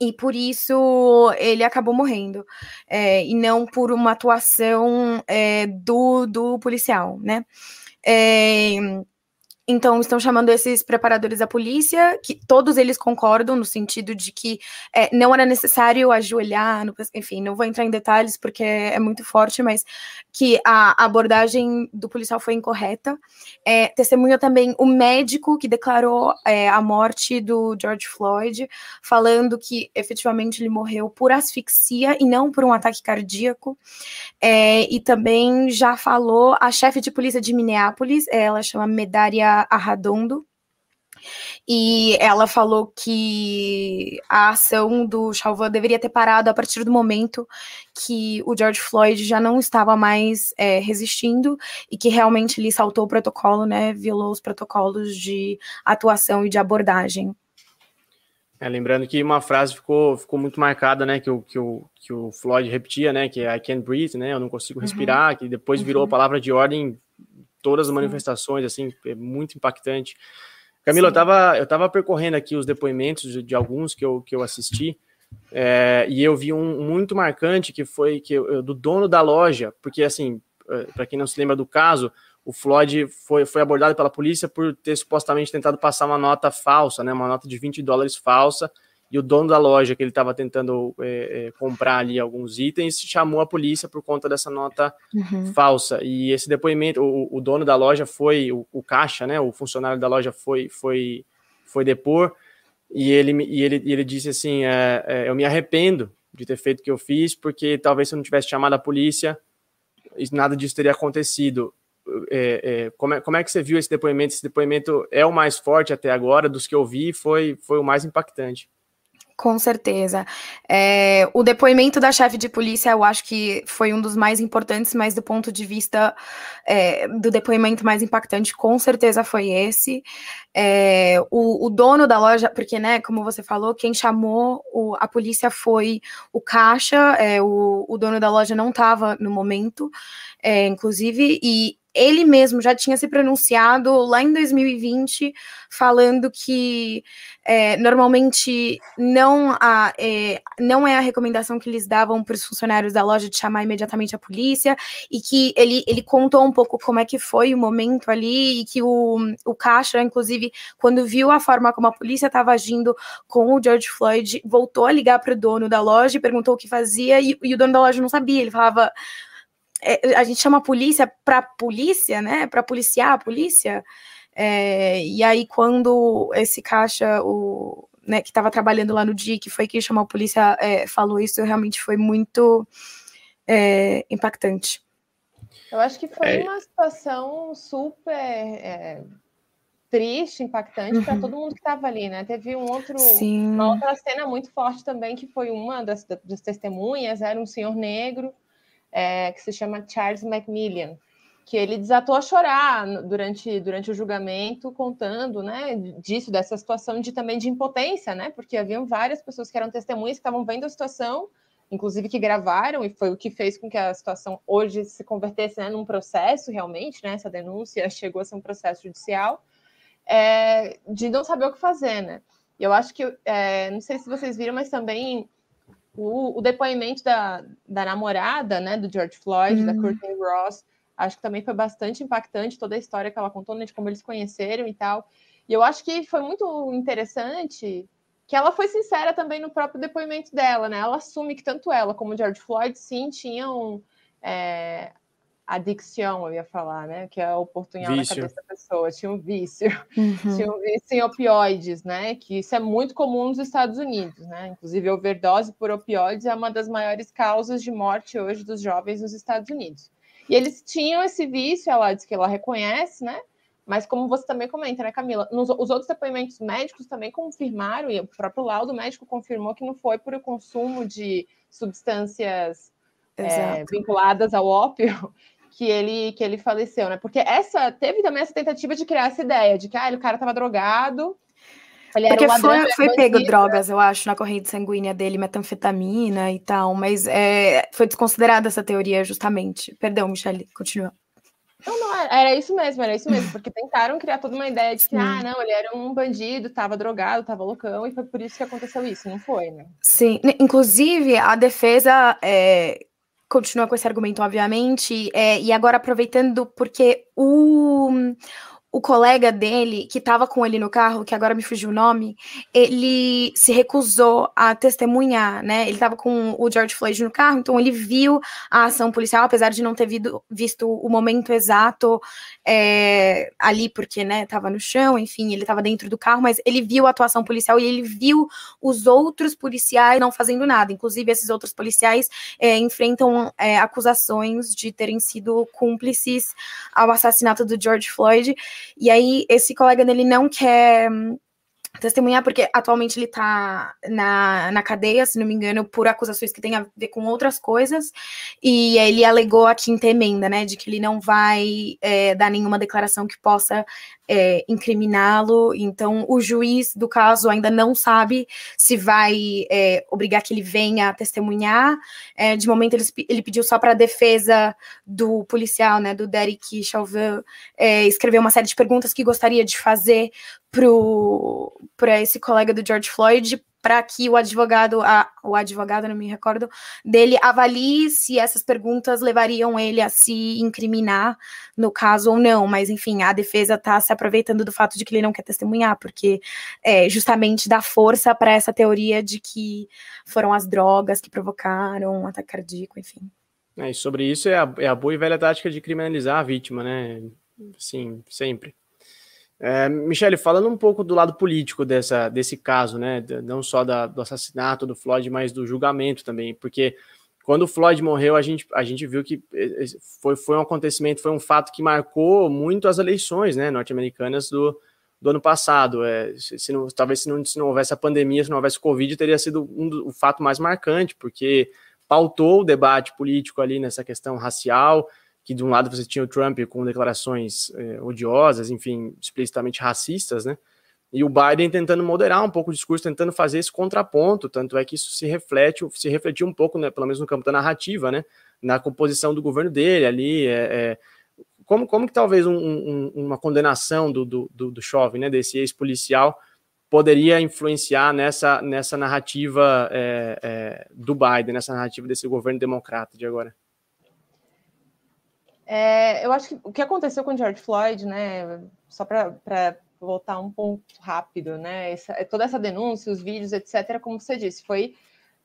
e por isso ele acabou morrendo, é, e não por uma atuação é, do, do policial, né? É, então, estão chamando esses preparadores da polícia, que todos eles concordam no sentido de que é, não era necessário ajoelhar, no, enfim, não vou entrar em detalhes porque é muito forte, mas que a abordagem do policial foi incorreta. É, testemunha também o médico que declarou é, a morte do George Floyd, falando que efetivamente ele morreu por asfixia e não por um ataque cardíaco. É, e também já falou a chefe de polícia de Minneapolis, ela chama Medaria Arradondo, e ela falou que a ação do Chauvin deveria ter parado a partir do momento que o George Floyd já não estava mais é, resistindo e que realmente ele saltou o protocolo, né, violou os protocolos de atuação e de abordagem. É, lembrando que uma frase ficou, ficou muito marcada, né, que o, que, o, que o Floyd repetia, né, que é I can't breathe, né, eu não consigo uhum. respirar, uhum. que depois virou uhum. a palavra de ordem todas as manifestações, assim, é muito impactante. Camila, eu estava eu tava percorrendo aqui os depoimentos de, de, alguns que eu, que eu assisti, é, e eu vi um muito marcante que foi que do dono da loja, porque assim, é, para quem não se lembra do caso, o Floyd foi, foi abordado pela polícia por ter supostamente tentado passar uma nota falsa, né, uma nota de 20 dólares falsa, e o dono da loja que ele estava tentando é, é, comprar ali alguns itens chamou a polícia por conta dessa nota uhum. falsa. E esse depoimento, o, o, dono da loja foi, o, o, caixa, né, o funcionário da loja foi, foi, foi depor, e ele, e ele, e ele disse assim: é, é, Eu me arrependo de ter feito o que eu fiz, porque talvez se eu não tivesse chamado a polícia, nada disso teria acontecido. É, é, como, é, como é que você viu esse depoimento? Esse depoimento é o mais forte até agora, dos que eu vi, foi, foi o mais impactante. Com certeza. É, o depoimento da chefe de polícia, eu acho que foi um dos mais importantes, mas do ponto de vista é, do depoimento mais impactante, com certeza foi esse. É, o, o, dono da loja, porque, né, como você falou, quem chamou o, a polícia foi o caixa, é, o, o, dono da loja não estava no momento, é, inclusive, e ele mesmo já tinha se pronunciado lá em 2020, falando que é, normalmente não, a, é, não é a recomendação que eles davam para os funcionários da loja de chamar imediatamente a polícia, e que ele, ele contou um pouco como é que foi o momento ali, e que o, o caixa, inclusive, quando viu a forma como a polícia estava agindo com o George Floyd, voltou a ligar para o dono da loja e perguntou o que fazia, e, e o dono da loja não sabia, ele falava é, a gente chama a polícia para polícia, né? Para policiar a polícia. É, e aí, quando esse caixa, o, né, que estava trabalhando lá no dia, que foi quem chamou a polícia, é, falou isso, realmente foi muito é, impactante. Eu acho que foi é. uma situação super é, triste, impactante uhum. para todo mundo que estava ali, né? Teve um outro, uma outra cena muito forte também, que foi uma das, das testemunhas, era um senhor negro é, que se chama Charles Macmillan, que ele desatou a chorar durante, durante o julgamento, contando, né, disso, dessa situação de também de impotência, né, porque haviam várias pessoas que eram testemunhas que estavam vendo a situação, inclusive que gravaram, e foi o que fez com que a situação hoje se convertesse né, num processo realmente, né, essa denúncia chegou a ser um processo judicial, é, de não saber o que fazer, né. E eu acho que, é, não sei se vocês viram, mas também o, o depoimento da, da namorada, né, do George Floyd, uhum. da Courtney Ross, acho que também foi bastante impactante toda a história que ela contou, né, de como eles conheceram e tal. E eu acho que foi muito interessante que ela foi sincera também no próprio depoimento dela, né? Ela assume que tanto ela como o George Floyd, sim, tinham é, adicção, eu ia falar, né? Que é o portunhal na cabeça da pessoa, tinha um vício, uhum. tinha um vício em opioides, né? Que isso é muito comum nos Estados Unidos, né? Inclusive, a overdose por opioides é uma das maiores causas de morte hoje dos jovens nos Estados Unidos. E eles tinham esse vício, ela diz que ela reconhece, né? Mas como você também comenta, né, Camila? Nos, os outros depoimentos médicos também confirmaram, e o próprio laudo médico confirmou que não foi por o consumo de substâncias é, vinculadas ao ópio que ele que ele faleceu, né? Porque essa teve também essa tentativa de criar essa ideia de que ah, o cara estava drogado. Ele Porque um foi, foi pego drogas, eu acho, na corrente sanguínea dele, metanfetamina e tal, mas é, foi desconsiderada essa teoria justamente. Perdão, Michelle, continua. Não, não, era isso mesmo, era isso mesmo, porque tentaram criar toda uma ideia de que, Sim. ah, não, ele era um bandido, tava drogado, tava loucão, e foi por isso que aconteceu isso, não foi, né? Sim, inclusive a defesa é, continua com esse argumento, obviamente, é, e agora aproveitando, porque o, o colega dele, que estava com ele no carro, que agora me fugiu o nome, ele se recusou a testemunhar, né? Ele estava com o George Floyd no carro, então ele viu a ação policial, apesar de não ter visto o momento exato é, ali, porque, né, tava no chão, enfim, ele estava dentro do carro, mas ele viu a atuação policial e ele viu os outros policiais não fazendo nada. Inclusive, esses outros policiais é, enfrentam é, acusações de terem sido cúmplices ao assassinato do George Floyd. E aí, esse colega dele não quer hum, testemunhar, porque atualmente ele tá na, na cadeia, se não me engano, por acusações que têm a ver com outras coisas, e ele alegou a quinta emenda, né, de que ele não vai é, dar nenhuma declaração que possa é, incriminá-lo, então o juiz do caso ainda não sabe se vai é, obrigar que ele venha testemunhar, é, de momento ele, ele pediu só para a defesa do policial, né, do Derek Chauvin, é, escrever uma série de perguntas que gostaria de fazer para esse colega do George Floyd para que o advogado, a, o advogado, não me recordo, dele avalie se essas perguntas levariam ele a se incriminar no caso ou não. Mas, enfim, a defesa está se aproveitando do fato de que ele não quer testemunhar, porque é, justamente dá força para essa teoria de que foram as drogas que provocaram um ataque cardíaco, enfim. É, e sobre isso é a, é a boa e velha tática de criminalizar a vítima, né? Sim, sempre. É, Michele, falando um pouco do lado político dessa, desse caso, né, não só da, do assassinato do Floyd, mas do julgamento também, porque quando o Floyd morreu, a gente, a gente viu que eh, eh, foi, foi um acontecimento, foi um fato que marcou muito as eleições né, norte-americanas do, do ano passado. É, se, se não, talvez se não, se não houvesse a pandemia, se não houvesse Covid, teria sido um do, o fato mais marcante, porque pautou o debate político ali nessa questão racial, que de um lado você tinha o Trump com declarações é, odiosas, enfim, explicitamente racistas, né? E o Biden tentando moderar um pouco o discurso, tentando fazer esse contraponto, tanto é que isso se reflete, se refletiu um pouco, né, pelo menos no campo da narrativa, né, na composição do governo dele ali, é, é, como, como que talvez um, um, uma condenação do, do, do, do né, desse ex-policial, poderia influenciar nessa, nessa narrativa é, é, do Biden, nessa narrativa desse governo democrata de agora? É, eu acho que o que aconteceu com George Floyd, né, só para voltar um ponto rápido, né, essa, toda essa denúncia, os vídeos, etc., como você disse, foi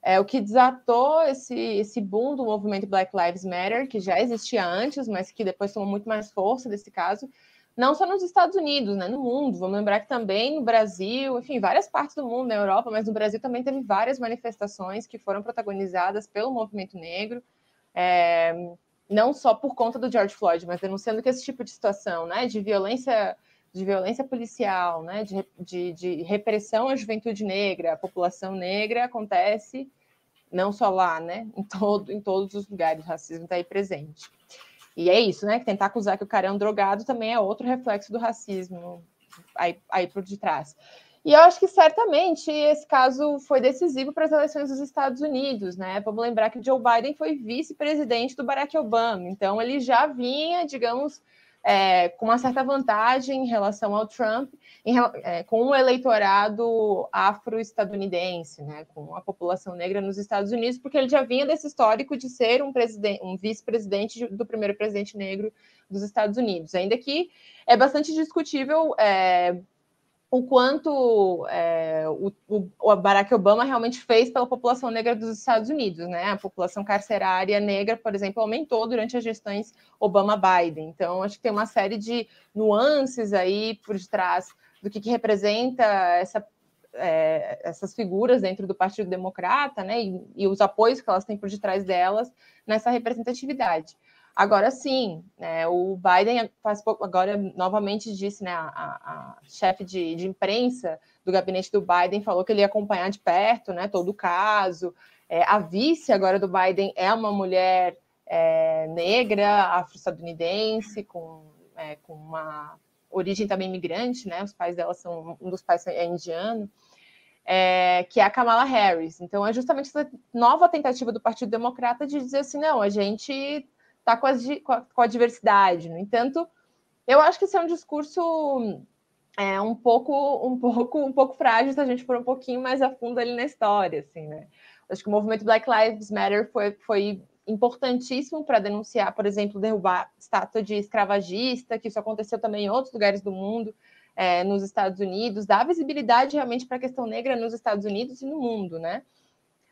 é, o que desatou esse, esse boom do movimento Black Lives Matter, que já existia antes, mas que depois tomou muito mais força desse caso, não só nos Estados Unidos, né, no mundo. Vamos lembrar que também no Brasil, enfim, várias partes do mundo, na Europa, mas no Brasil também teve várias manifestações que foram protagonizadas pelo movimento negro, é, não só por conta do George Floyd, mas denunciando que esse tipo de situação, né, de violência de violência policial, né, de, de, de repressão à juventude negra, à população negra, acontece não só lá, né, em, todo, em todos os lugares, o racismo está aí presente. E é isso, né, que tentar acusar que o cara é um drogado também é outro reflexo do racismo aí, aí por detrás. E eu acho que certamente esse caso foi decisivo para as eleições dos Estados Unidos, né? Vamos lembrar que Joe Biden foi vice-presidente do Barack Obama, então ele já vinha, digamos, é, com uma certa vantagem em relação ao Trump, em, é, com o eleitorado afro-estadunidense, né, com a população negra nos Estados Unidos, porque ele já vinha desse histórico de ser um, um vice-presidente do primeiro presidente negro dos Estados Unidos, ainda que é bastante discutível é, o quanto é, o, o, Barack Obama realmente fez pela população negra dos Estados Unidos, né? A população carcerária negra, por exemplo, aumentou durante as gestões Obama-Biden. Então, acho que tem uma série de nuances aí por detrás do que, que representa essa, é, essas figuras dentro do Partido Democrata, né? E, e os apoios que elas têm por detrás delas nessa representatividade. Agora sim, né, o Biden faz pouco, agora novamente disse, né, a, a chefe de, de, imprensa do gabinete do Biden falou que ele ia acompanhar de perto, né, todo o caso. É, a vice agora do Biden é uma mulher é, negra, afro-estadunidense, com, é, com uma origem também imigrante, né? Os pais dela são um dos pais é indiano. É, que é a Kamala Harris. Então, é justamente essa nova tentativa do Partido Democrata de dizer assim: não, a gente está com, com, com, a diversidade. No entanto, eu acho que esse é um discurso é, um pouco, um pouco, um pouco frágil se a gente for um pouquinho mais a fundo ali na história, assim, né? Acho que o movimento Black Lives Matter foi, foi importantíssimo para denunciar, por exemplo, derrubar estátua de escravagista, que isso aconteceu também em outros lugares do mundo, é, nos Estados Unidos, dar visibilidade realmente para a questão negra nos Estados Unidos e no mundo, né?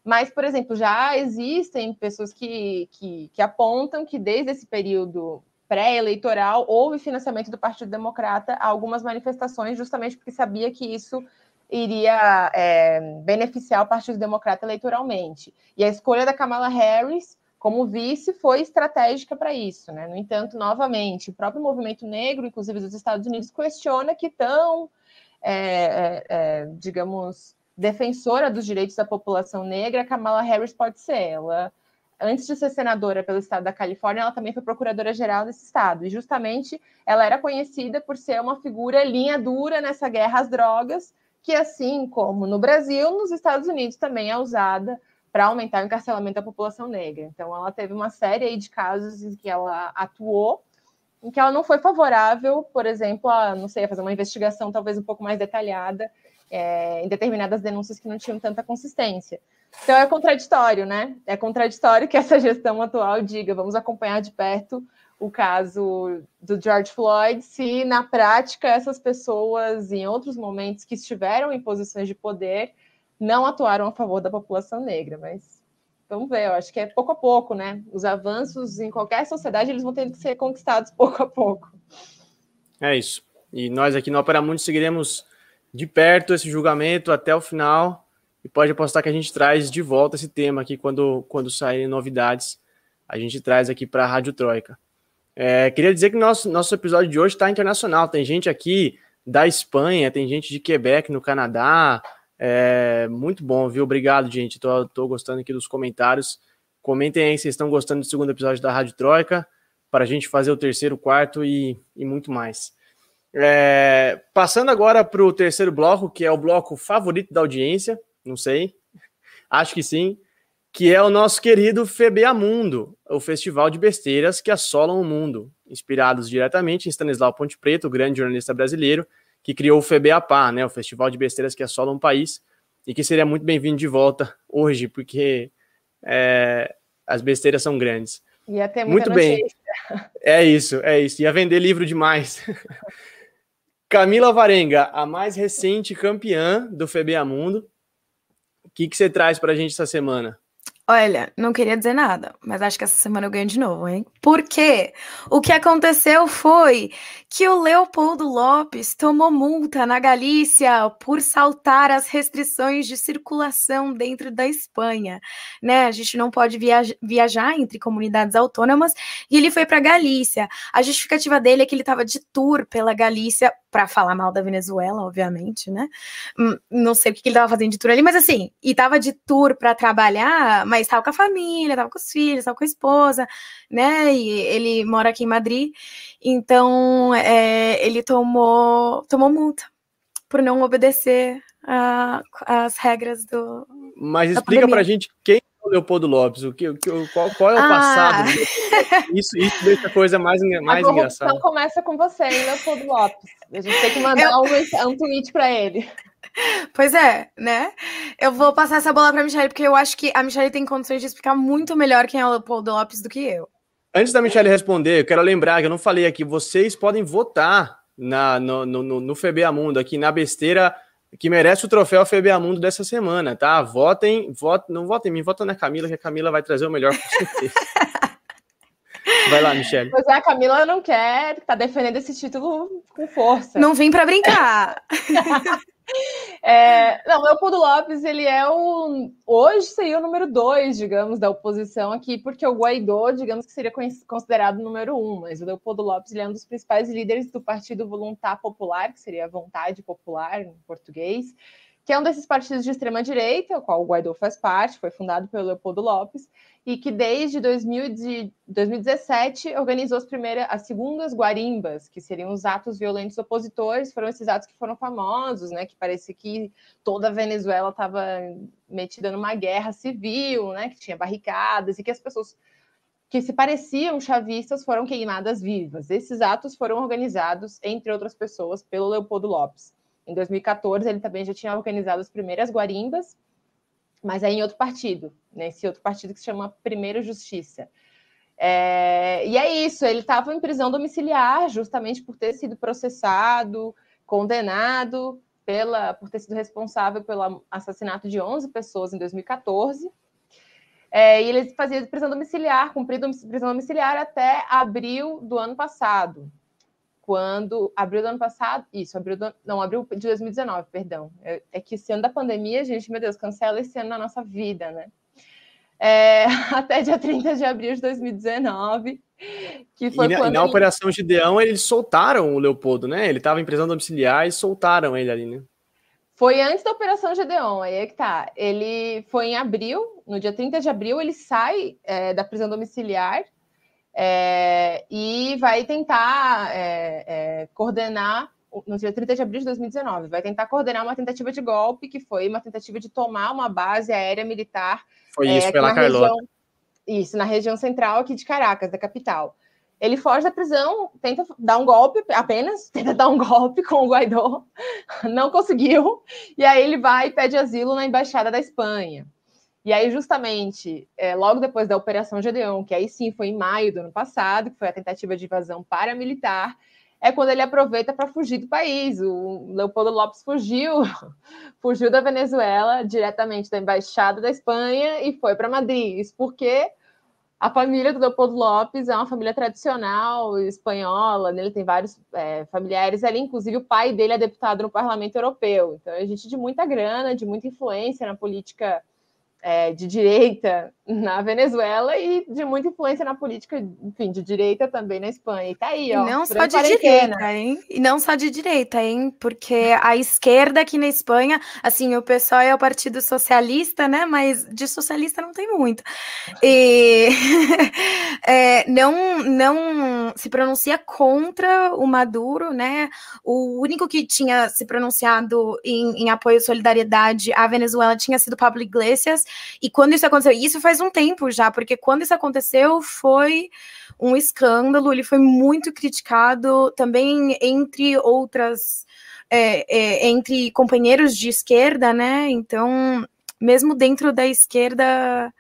Mas, por exemplo, já existem pessoas que, que, que apontam que desde esse período pré-eleitoral houve financiamento do Partido Democrata a algumas manifestações, justamente porque sabia que isso iria é, beneficiar o Partido Democrata eleitoralmente. E a escolha da Kamala Harris como vice foi estratégica para isso. Né? No entanto, novamente, o próprio movimento negro, inclusive dos Estados Unidos, questiona que tão, é, é, é digamos, defensora dos direitos da população negra, Kamala Harris pode ser. Ela, antes de ser senadora pelo estado da Califórnia, ela também foi procuradora-geral desse estado. E justamente ela era conhecida por ser uma figura linha dura nessa guerra às drogas, que assim como no Brasil, nos Estados Unidos também é usada para aumentar o encarcelamento da população negra. Então, ela teve uma série de casos em que ela atuou, em que ela não foi favorável, por exemplo, a, não sei, a fazer uma investigação talvez um pouco mais detalhada é, em determinadas denúncias que não tinham tanta consistência. Então é contraditório, né? É contraditório que essa gestão atual diga vamos acompanhar de perto o caso do George Floyd, se na prática essas pessoas, em outros momentos que estiveram em posições de poder, não atuaram a favor da população negra. Mas vamos ver, eu acho que é pouco a pouco, né? Os avanços em qualquer sociedade eles vão ter que ser conquistados pouco a pouco. É isso. E nós aqui no Opera Mundo seguiremos de perto esse julgamento até o final e pode apostar que a gente traz de volta esse tema aqui quando, quando saírem novidades. A gente traz aqui para a Rádio Troika. É, queria dizer que nosso, nosso episódio de hoje está internacional. Tem gente aqui da Espanha, tem gente de Quebec, no Canadá. É, muito bom, viu? Obrigado, gente. Tô, tô gostando aqui dos comentários. Comentem aí se vocês estão gostando do segundo episódio da Rádio Troika, para a gente fazer o terceiro, quarto e, e muito mais. É, passando agora para o terceiro bloco, que é o bloco favorito da audiência, não sei, acho que sim, que é o nosso querido FBA Mundo, o festival de besteiras que assolam o mundo, inspirados diretamente em Stanislau Ponte Preto, o grande jornalista brasileiro, que criou o FBAPA, né, o festival de besteiras que assolam o país, e que seria muito bem-vindo de volta hoje, porque é, as besteiras são grandes. Ia ter muito bem. É isso, é isso. Ia vender livro demais. Camila Varenga, a mais recente campeã do FBA Mundo. O que, que você traz para a gente essa semana? Olha, não queria dizer nada, mas acho que essa semana eu ganho de novo, hein? Porque o que aconteceu foi que o Leopoldo Lopes tomou multa na Galícia por saltar as restrições de circulação dentro da Espanha, né? A gente não pode viaja viajar entre comunidades autônomas e ele foi para Galícia. A justificativa dele é que ele estava de tour pela Galícia para falar mal da Venezuela, obviamente, né? Hum, não sei o que ele estava fazendo de tour ali, mas assim, e estava de tour para trabalhar, mas estava com a família, estava com os filhos, estava com a esposa, né? E ele mora aqui em Madrid, então é, ele tomou, tomou multa por não obedecer as regras do. Mas explica para a gente quem Leopoldo Lopes, o que, qual, qual é o ah. passado? Isso, isso deixa a coisa mais, mais a engraçada. Então começa com você, hein, Leopoldo Lopes. A gente tem que mandar Eu... um, um tweet para ele. Pois é, né? Eu vou passar essa bola para a Michelle, porque eu acho que a Michelle tem condições de explicar muito melhor quem é o Leopoldo Lopes do que eu. Antes da Michelle responder, eu quero lembrar que eu não falei aqui, vocês podem votar na, no, no, no FBA Mundo, aqui na besteira que merece o troféu FBA Mundo dessa semana, tá? Votem, votem, não votem em mim, votem na Camila, que a Camila vai trazer o melhor com certeza. Vai lá, Michelle. Pois é, a Camila não quer, tá defendendo esse título com força. Não vim para brincar. É, não, Leopoldo Lopes, ele é o. Hoje seria o número dois, digamos, da oposição aqui, porque o Guaidó, digamos que seria considerado o número um, mas o Leopoldo Lopes ele é um dos principais líderes do Partido Voluntar Popular, que seria a Vontade Popular em português, que é um desses partidos de extrema-direita, o qual o Guaidó faz parte, foi fundado pelo Leopoldo Lopes, e que desde 2017 organizou as primeiras, as segundas guarimbas, que seriam os atos violentos opositores, foram esses atos que foram famosos, né, que parecia que toda a Venezuela estava metida numa guerra civil, né, que tinha barricadas e que as pessoas que se pareciam chavistas foram queimadas vivas. Esses atos foram organizados, entre outras pessoas, pelo Leopoldo Lopes. Em 2014, ele também já tinha organizado as primeiras guarimbas, mas aí em outro partido, nesse né? outro partido que se chama Primeiro Justiça. É, e é isso, ele estava em prisão domiciliar justamente por ter sido processado, condenado pela, por ter sido responsável pelo assassinato de 11 pessoas em 2014. É, e ele fazia prisão domiciliar, cumprido prisão domiciliar até abril do ano passado quando abril do ano passado, isso, abril do, não, abril de 2019, perdão. É, é, que esse ano da pandemia, gente, meu Deus, cancela esse ano na nossa vida, né? É, até dia 30 de abril de 2019, que foi e na, quando. E na ele... Operação Gideão, eles soltaram o Leopoldo, né? Ele estava em prisão domiciliar e soltaram ele ali, né? Foi antes da Operação Gedeon, aí é que tá. Ele foi em abril, no dia 30 de abril, ele sai é, da prisão domiciliar é, e vai tentar é, é, coordenar, no dia 30 de abril de 2019, vai tentar coordenar uma tentativa de golpe, que foi uma tentativa de tomar uma base aérea militar. Foi isso, é, pela Carlota. Região, isso, na região central aqui de Caracas, da capital. Ele foge da prisão, tenta dar um golpe, apenas tenta dar um golpe com o Guaidó, não conseguiu, e aí ele vai e pede asilo na embaixada da Espanha. E aí, justamente, é, logo depois da Operação Gedeon, que aí sim foi em maio do ano passado, que foi a tentativa de invasão paramilitar, é quando ele aproveita para fugir do país. O Leopoldo Lopes fugiu, fugiu da Venezuela diretamente da embaixada da Espanha e foi para Madrid. Isso porque a família do Leopoldo Lopes é uma família tradicional espanhola, né? ele tem vários é, familiares ali, inclusive o pai dele é deputado no Parlamento Europeu. Então é gente de muita grana, de muita influência na política é, de direita na Venezuela e de muita influência na política, enfim, de direita também na Espanha. E tá aí, ó. E não só de direita, hein? E não só de direita, hein? Porque a esquerda aqui na Espanha, assim, o pessoal é o Partido Socialista, né? Mas de socialista não tem muito. E é, não, não se pronuncia contra o Maduro, né? O único que tinha se pronunciado em, em apoio e solidariedade à Venezuela tinha sido Pablo Iglesias, E quando isso aconteceu, isso faz um tempo já, porque quando isso aconteceu foi um escândalo, ele foi muito criticado também entre outras. É, é, entre companheiros de esquerda, né? Então, mesmo dentro da esquerda,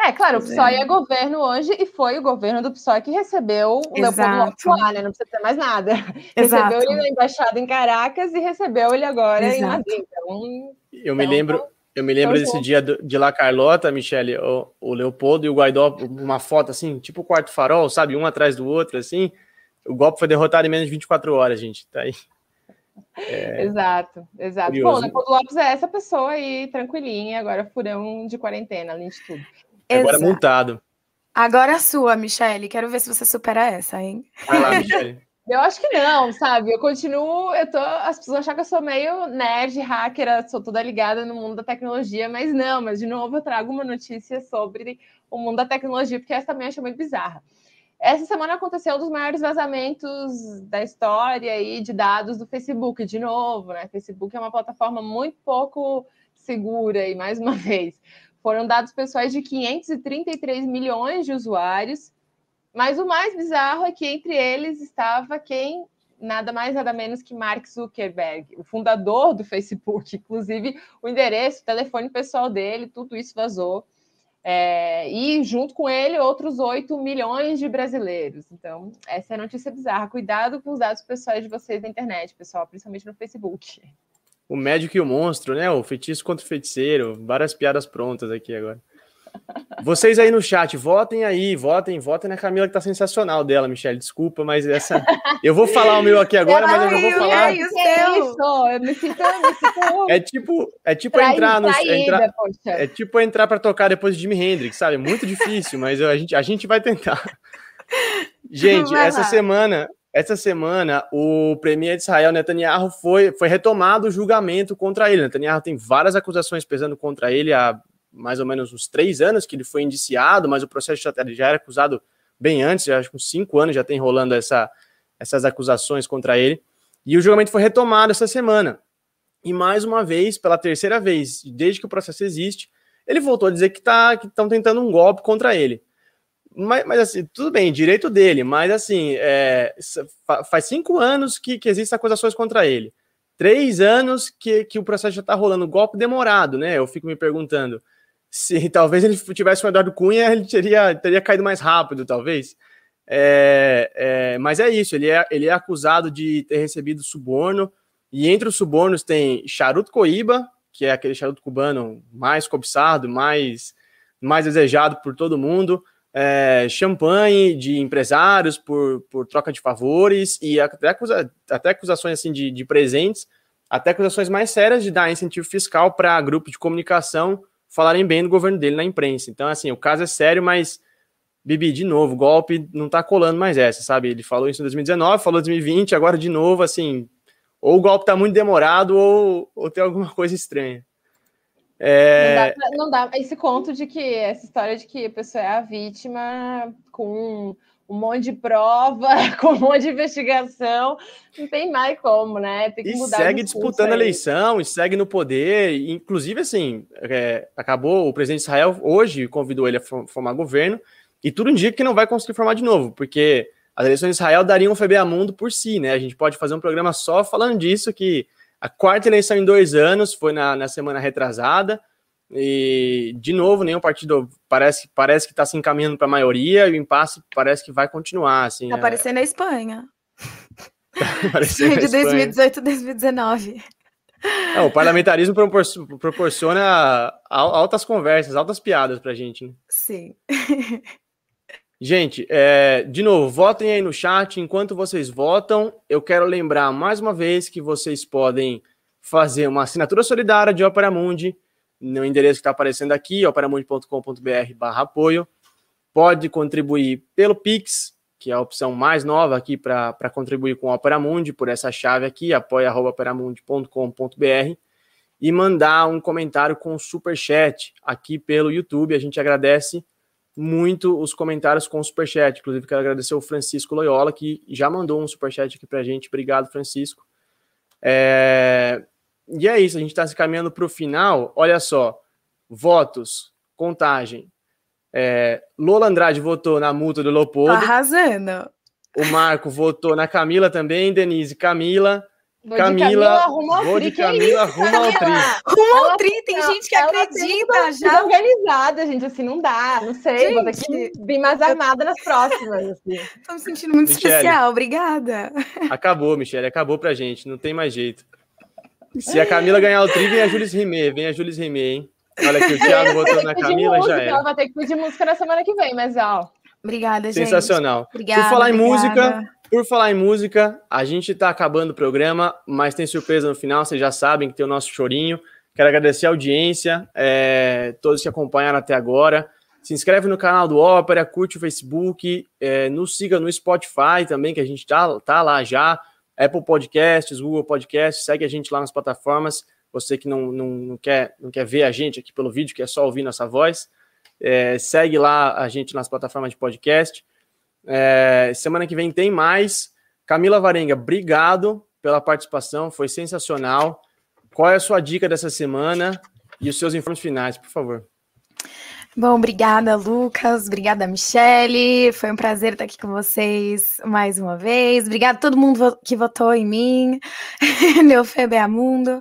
é, claro, o PSOE é. é. governo hoje e foi o governo do PSOE que recebeu o Leopoldo Lopes lá, né? Não precisa ter mais nada. Exato. Recebeu ele na embaixada em Caracas e recebeu ele agora Exato. em Madrid. Então, eu me então, lembro, eu me lembro desse dia de lá Carlota, Michele, o, o Leopoldo e o Guaidó, uma foto assim, tipo o quarto farol, sabe? Um atrás do outro, assim. O golpe foi derrotado em menos de 24 horas, gente. Tá aí. É... Exato, exato. Curioso. Bom, Leopoldo Lopes é essa pessoa aí, tranquilinha, agora furão de quarentena, além de tudo. Agora Exato. montado. Agora a sua, Michele. Quero ver se você supera essa, hein? Vai lá, Michele. Eu acho que não, sabe? Eu continuo, eu tô. As pessoas acham que eu sou meio nerd, hacker, sou toda ligada no mundo da tecnologia, mas não, mas de novo eu trago uma notícia sobre o mundo da tecnologia, porque essa também acho muito bizarra. Essa semana aconteceu um dos maiores vazamentos da história aí de dados do Facebook, de novo, né? Facebook é uma plataforma muito pouco segura, e mais uma vez. Foram dados pessoais de 533 milhões de usuários, mas o mais bizarro é que entre eles estava quem nada mais nada menos que Mark Zuckerberg, o fundador do Facebook, inclusive o endereço, o telefone pessoal dele, tudo isso vazou. É, e junto com ele, outros 8 milhões de brasileiros. Então, essa é a notícia bizarra. Cuidado com os dados pessoais de vocês na internet, pessoal, principalmente no Facebook o médico e o monstro, né? O feitiço contra o feiticeiro. Várias piadas prontas aqui agora. Vocês aí no chat, votem aí, votem, votem na Camila que tá sensacional dela, Michelle. Desculpa, mas essa. Eu vou falar o meu aqui agora, mas eu já vou falar. É isso, eu me sinto, me sinto... É tipo, é tipo entrar no. entrar, é tipo entrar para tocar depois de Jimi Hendrix, sabe? Muito difícil, mas a gente, a gente vai tentar. Gente, essa semana, essa semana, o premier de Israel, Netanyahu, foi, foi retomado o julgamento contra ele. Netanyahu tem várias acusações pesando contra ele há mais ou menos uns três anos que ele foi indiciado, mas o processo já, já era acusado bem antes, acho que uns cinco anos já tem rolando essa, essas acusações contra ele. E o julgamento foi retomado essa semana. E mais uma vez, pela terceira vez, desde que o processo existe, ele voltou a dizer que tá, estão tentando um golpe contra ele. Mas, mas, assim, tudo bem, direito dele, mas assim, é, faz cinco anos que, que existem acusações contra ele. Três anos que, que o processo já está rolando, golpe demorado, né? Eu fico me perguntando se talvez ele tivesse o Eduardo Cunha, ele teria, teria caído mais rápido, talvez. É, é, mas é isso, ele é, ele é acusado de ter recebido suborno, e entre os subornos tem charuto coíba, que é aquele charuto cubano mais cobiçado, mais, mais desejado por todo mundo, é, champanhe de empresários por, por troca de favores e até, acusa, até acusações assim de, de presentes, até acusações mais sérias de dar incentivo fiscal para grupo de comunicação falarem bem do governo dele na imprensa. Então, assim, o caso é sério, mas Bibi, de novo, golpe não tá colando mais essa, sabe? Ele falou isso em 2019, falou em 2020, agora de novo, assim, ou o golpe tá muito demorado ou, ou tem alguma coisa estranha. É... Não, dá não, dá esse conto de que essa história de que a pessoa é a vítima com um monte de prova, com um monte de investigação, não tem mais como, né? Tem que e mudar segue disputando a eleição, e segue no poder, inclusive assim, é, acabou o presidente de Israel hoje convidou ele a formar governo, e tudo indica que não vai conseguir formar de novo, porque as eleições de Israel dariam um mundo por si, né? A gente pode fazer um programa só falando disso que a quarta eleição em dois anos foi na, na semana retrasada. E, de novo, nenhum partido parece, parece que está se encaminhando para a maioria e o impasse parece que vai continuar. Assim, tá é... aparecendo na Espanha. de 2018 a 2019. É, o parlamentarismo proporciona altas conversas, altas piadas para a gente. Né? Sim. Gente, é, de novo, votem aí no chat. Enquanto vocês votam, eu quero lembrar mais uma vez que vocês podem fazer uma assinatura solidária de Opera Mundi no endereço que está aparecendo aqui, operamundi.com.br barra apoio. Pode contribuir pelo Pix, que é a opção mais nova aqui para contribuir com o Opera Mundi, por essa chave aqui, apoia.operamundi.com.br e mandar um comentário com super chat aqui pelo YouTube. A gente agradece muito os comentários com o superchat. Inclusive, quero agradecer o Francisco Loyola, que já mandou um superchat aqui para a gente. Obrigado, Francisco. É... E é isso, a gente está se caminhando para o final. Olha só, Votos, contagem. É, Lola Andrade votou na multa do Leopoldo. Tá arrasando. O Marco votou na Camila também, Denise Camila. Vou Camila, vou de Camila, rumo ao tri. Rumo ao tri, tem gente que acredita já. organizada, gente, assim, não dá, não sei, gente, vou ter que vir mais armada nas próximas, assim. Tô me sentindo muito Michele, especial, obrigada. Acabou, Michelle, acabou pra gente, não tem mais jeito. Se a Camila ganhar o tri, vem a Jules Rimet, vem a Jules Rimet, hein? Olha aqui, o Thiago votou na Camila, música, já era. Vai ter que pedir música na semana que vem, mas ó... Obrigada, gente. Sensacional. Obrigada, Por falar obrigada. em música, por falar em música, a gente está acabando o programa, mas tem surpresa no final, vocês já sabem que tem o nosso chorinho. Quero agradecer a audiência, é, todos que acompanharam até agora. Se inscreve no canal do Ópera, curte o Facebook, é, nos siga no Spotify também, que a gente tá, tá lá já. Apple Podcasts, Google Podcasts, segue a gente lá nas plataformas. Você que não, não, não, quer, não quer ver a gente aqui pelo vídeo, quer só ouvir nossa voz, é, segue lá a gente nas plataformas de podcast. É, semana que vem tem mais. Camila Varenga, obrigado pela participação, foi sensacional. Qual é a sua dica dessa semana e os seus informes finais, por favor? Bom, obrigada, Lucas. Obrigada, Michele. Foi um prazer estar aqui com vocês mais uma vez. Obrigada a todo mundo que votou em mim, meu Febeamundo.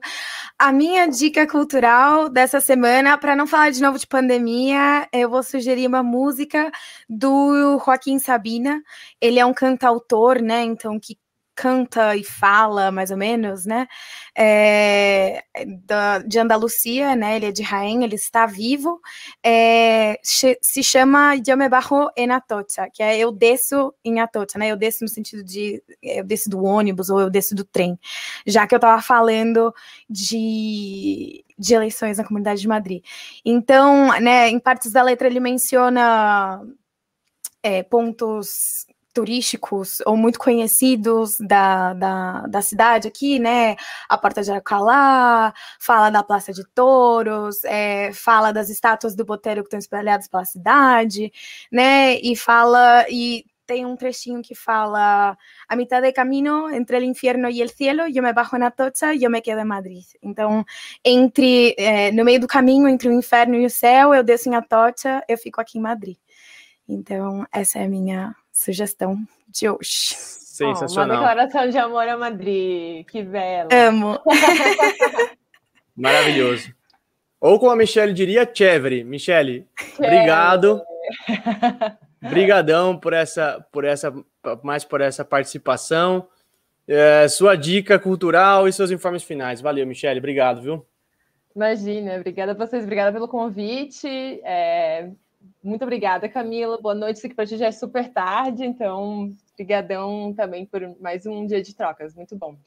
A minha dica cultural dessa semana, para não falar de novo de pandemia, eu vou sugerir uma música do Joaquim Sabina. Ele é um cantautor, né? Então, que canta e fala, mais ou menos, né? É, da, de Andalucia, né? Ele é de Jaén, ele está vivo. É, se chama Eu bajo en Atocha, que é eu desço em Atocha, né? Eu desço no sentido de eu desço do ônibus ou eu desço do trem. Já que eu estava falando de, de eleições na Comunidade de Madrid. Então, né? Em partes da letra ele menciona é, pontos turísticos ou muito conhecidos da, da, da, cidade aqui, né? A Porta de Alcalá, fala da Praça de Touros, é, fala das estátuas do Botério que estão espalhadas pela cidade, né? E fala e tem um trechinho que fala a mitad de camino entre o inferno e o cielo, eu me bajo na Atocha e eu me quedo em Madrid. Então, entre é, no meio do caminho entre o inferno e o céu, eu desço em Atocha, eu fico aqui em Madrid. Então, essa é a minha sugestão de hoje. Sensacional. Oh, uma declaração de amor a Madrid, que bela. Amo. Maravilhoso. Ou como a Michelle diria, chévere. Michelle, obrigado. Brigadão por essa, por essa, mais por essa participação. É, sua dica cultural e seus informes finais. Valeu, Michelle. Obrigado, viu? Imagina, obrigada a vocês, obrigada pelo convite. É, muito obrigada, Camila. Boa noite. Isso aqui para ti já é super tarde, então, brigadão também por mais um dia de trocas. Muito bom.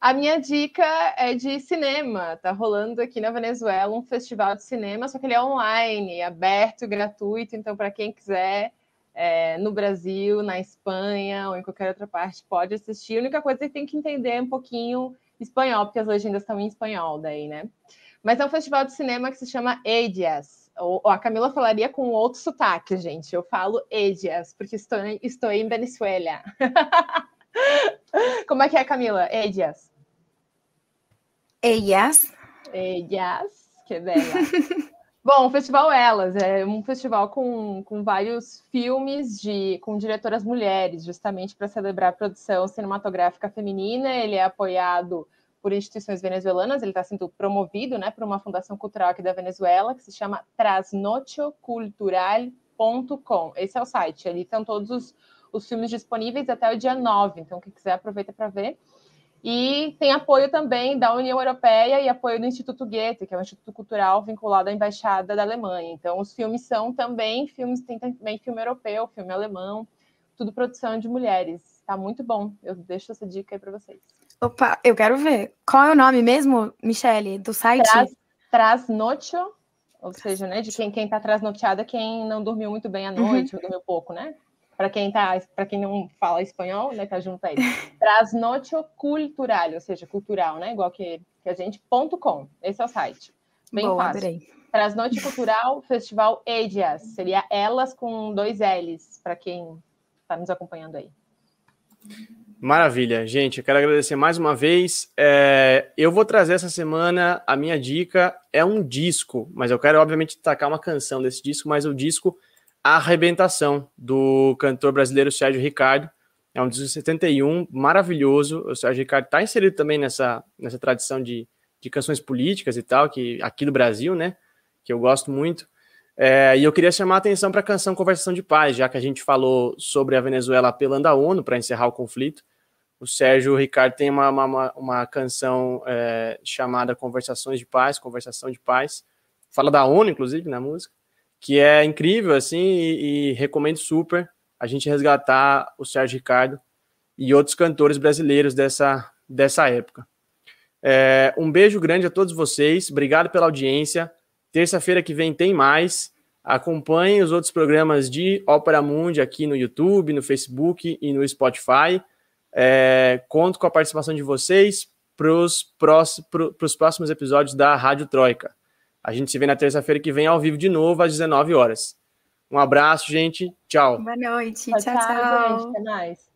A minha dica é de cinema. Tá rolando aqui na Venezuela um festival de cinema, só que ele é online, aberto, gratuito. Então, para quem quiser, é, no Brasil, na Espanha ou em qualquer outra parte, pode assistir. A única coisa é que tem que entender um pouquinho espanhol, porque as legendas estão em espanhol daí, né? Mas é um festival de cinema que se chama Eidias. Ou, a Camila falaria com outro sotaque, gente. Eu falo Eidias, porque estou, estou em Venezuela. Como é que é, Camila? Eidias. Eidias. Eidias, que bela. Bom, o Festival Elas é um festival com, com vários filmes de com diretoras mulheres, justamente para celebrar a produção cinematográfica feminina. Ele é apoiado por instituições venezuelanas, ele está sendo promovido né, por uma fundação cultural aqui da Venezuela, que se chama trasnochocultural.com. Esse é o site, ali estão todos os, os filmes disponíveis até o dia 9, então quem quiser aproveita para ver. E tem apoio também da União Europeia e apoio do Instituto Goethe, que é um instituto cultural vinculado à Embaixada da Alemanha. Então, os filmes são também filmes, tem também filme europeu, filme alemão, tudo produção de mulheres. Tá muito bom. Eu deixo essa dica aí para vocês. Opa, eu quero ver. Qual é o nome mesmo, Michele, do site? Tras, trasnocho, ou seja, né, de quem quem está trasnoteada, quem não dormiu muito bem à noite, uhum. ou dormiu pouco, né? Para quem tá, para quem não fala espanhol, né, tá junto aí. Trasnocho cultural, ou seja, cultural, né, igual que, que a gente .com. Esse é o site. Bem Boa, fácil. Adorei. Trasnoite Cultural Festival Edias. Seria elas com dois L's, para quem está nos acompanhando aí. Maravilha, gente. Eu quero agradecer mais uma vez. É, eu vou trazer essa semana a minha dica é um disco, mas eu quero obviamente destacar uma canção desse disco, mas o disco Arrebentação do cantor brasileiro Sérgio Ricardo. É um disco de 71, maravilhoso. O Sérgio Ricardo está inserido também nessa, nessa tradição de, de canções políticas e tal, que aqui do Brasil, né? Que eu gosto muito. É, e eu queria chamar a atenção para a canção Conversação de Paz, já que a gente falou sobre a Venezuela apelando à ONU para encerrar o conflito. O Sérgio Ricardo tem uma, uma, uma canção é, chamada Conversações de Paz, Conversação de Paz. Fala da ONU, inclusive, na música, que é incrível, assim, e, e recomendo super a gente resgatar o Sérgio Ricardo e outros cantores brasileiros dessa, dessa época. É, um beijo grande a todos vocês, obrigado pela audiência. Terça-feira que vem tem mais. Acompanhe os outros programas de Ópera Mundi aqui no YouTube, no Facebook e no Spotify. É, conto com a participação de vocês para os próximos episódios da Rádio Troika. A gente se vê na terça-feira que vem ao vivo de novo às 19 horas. Um abraço, gente. Tchau. Boa noite. Tchau, tchau. tchau. Mais.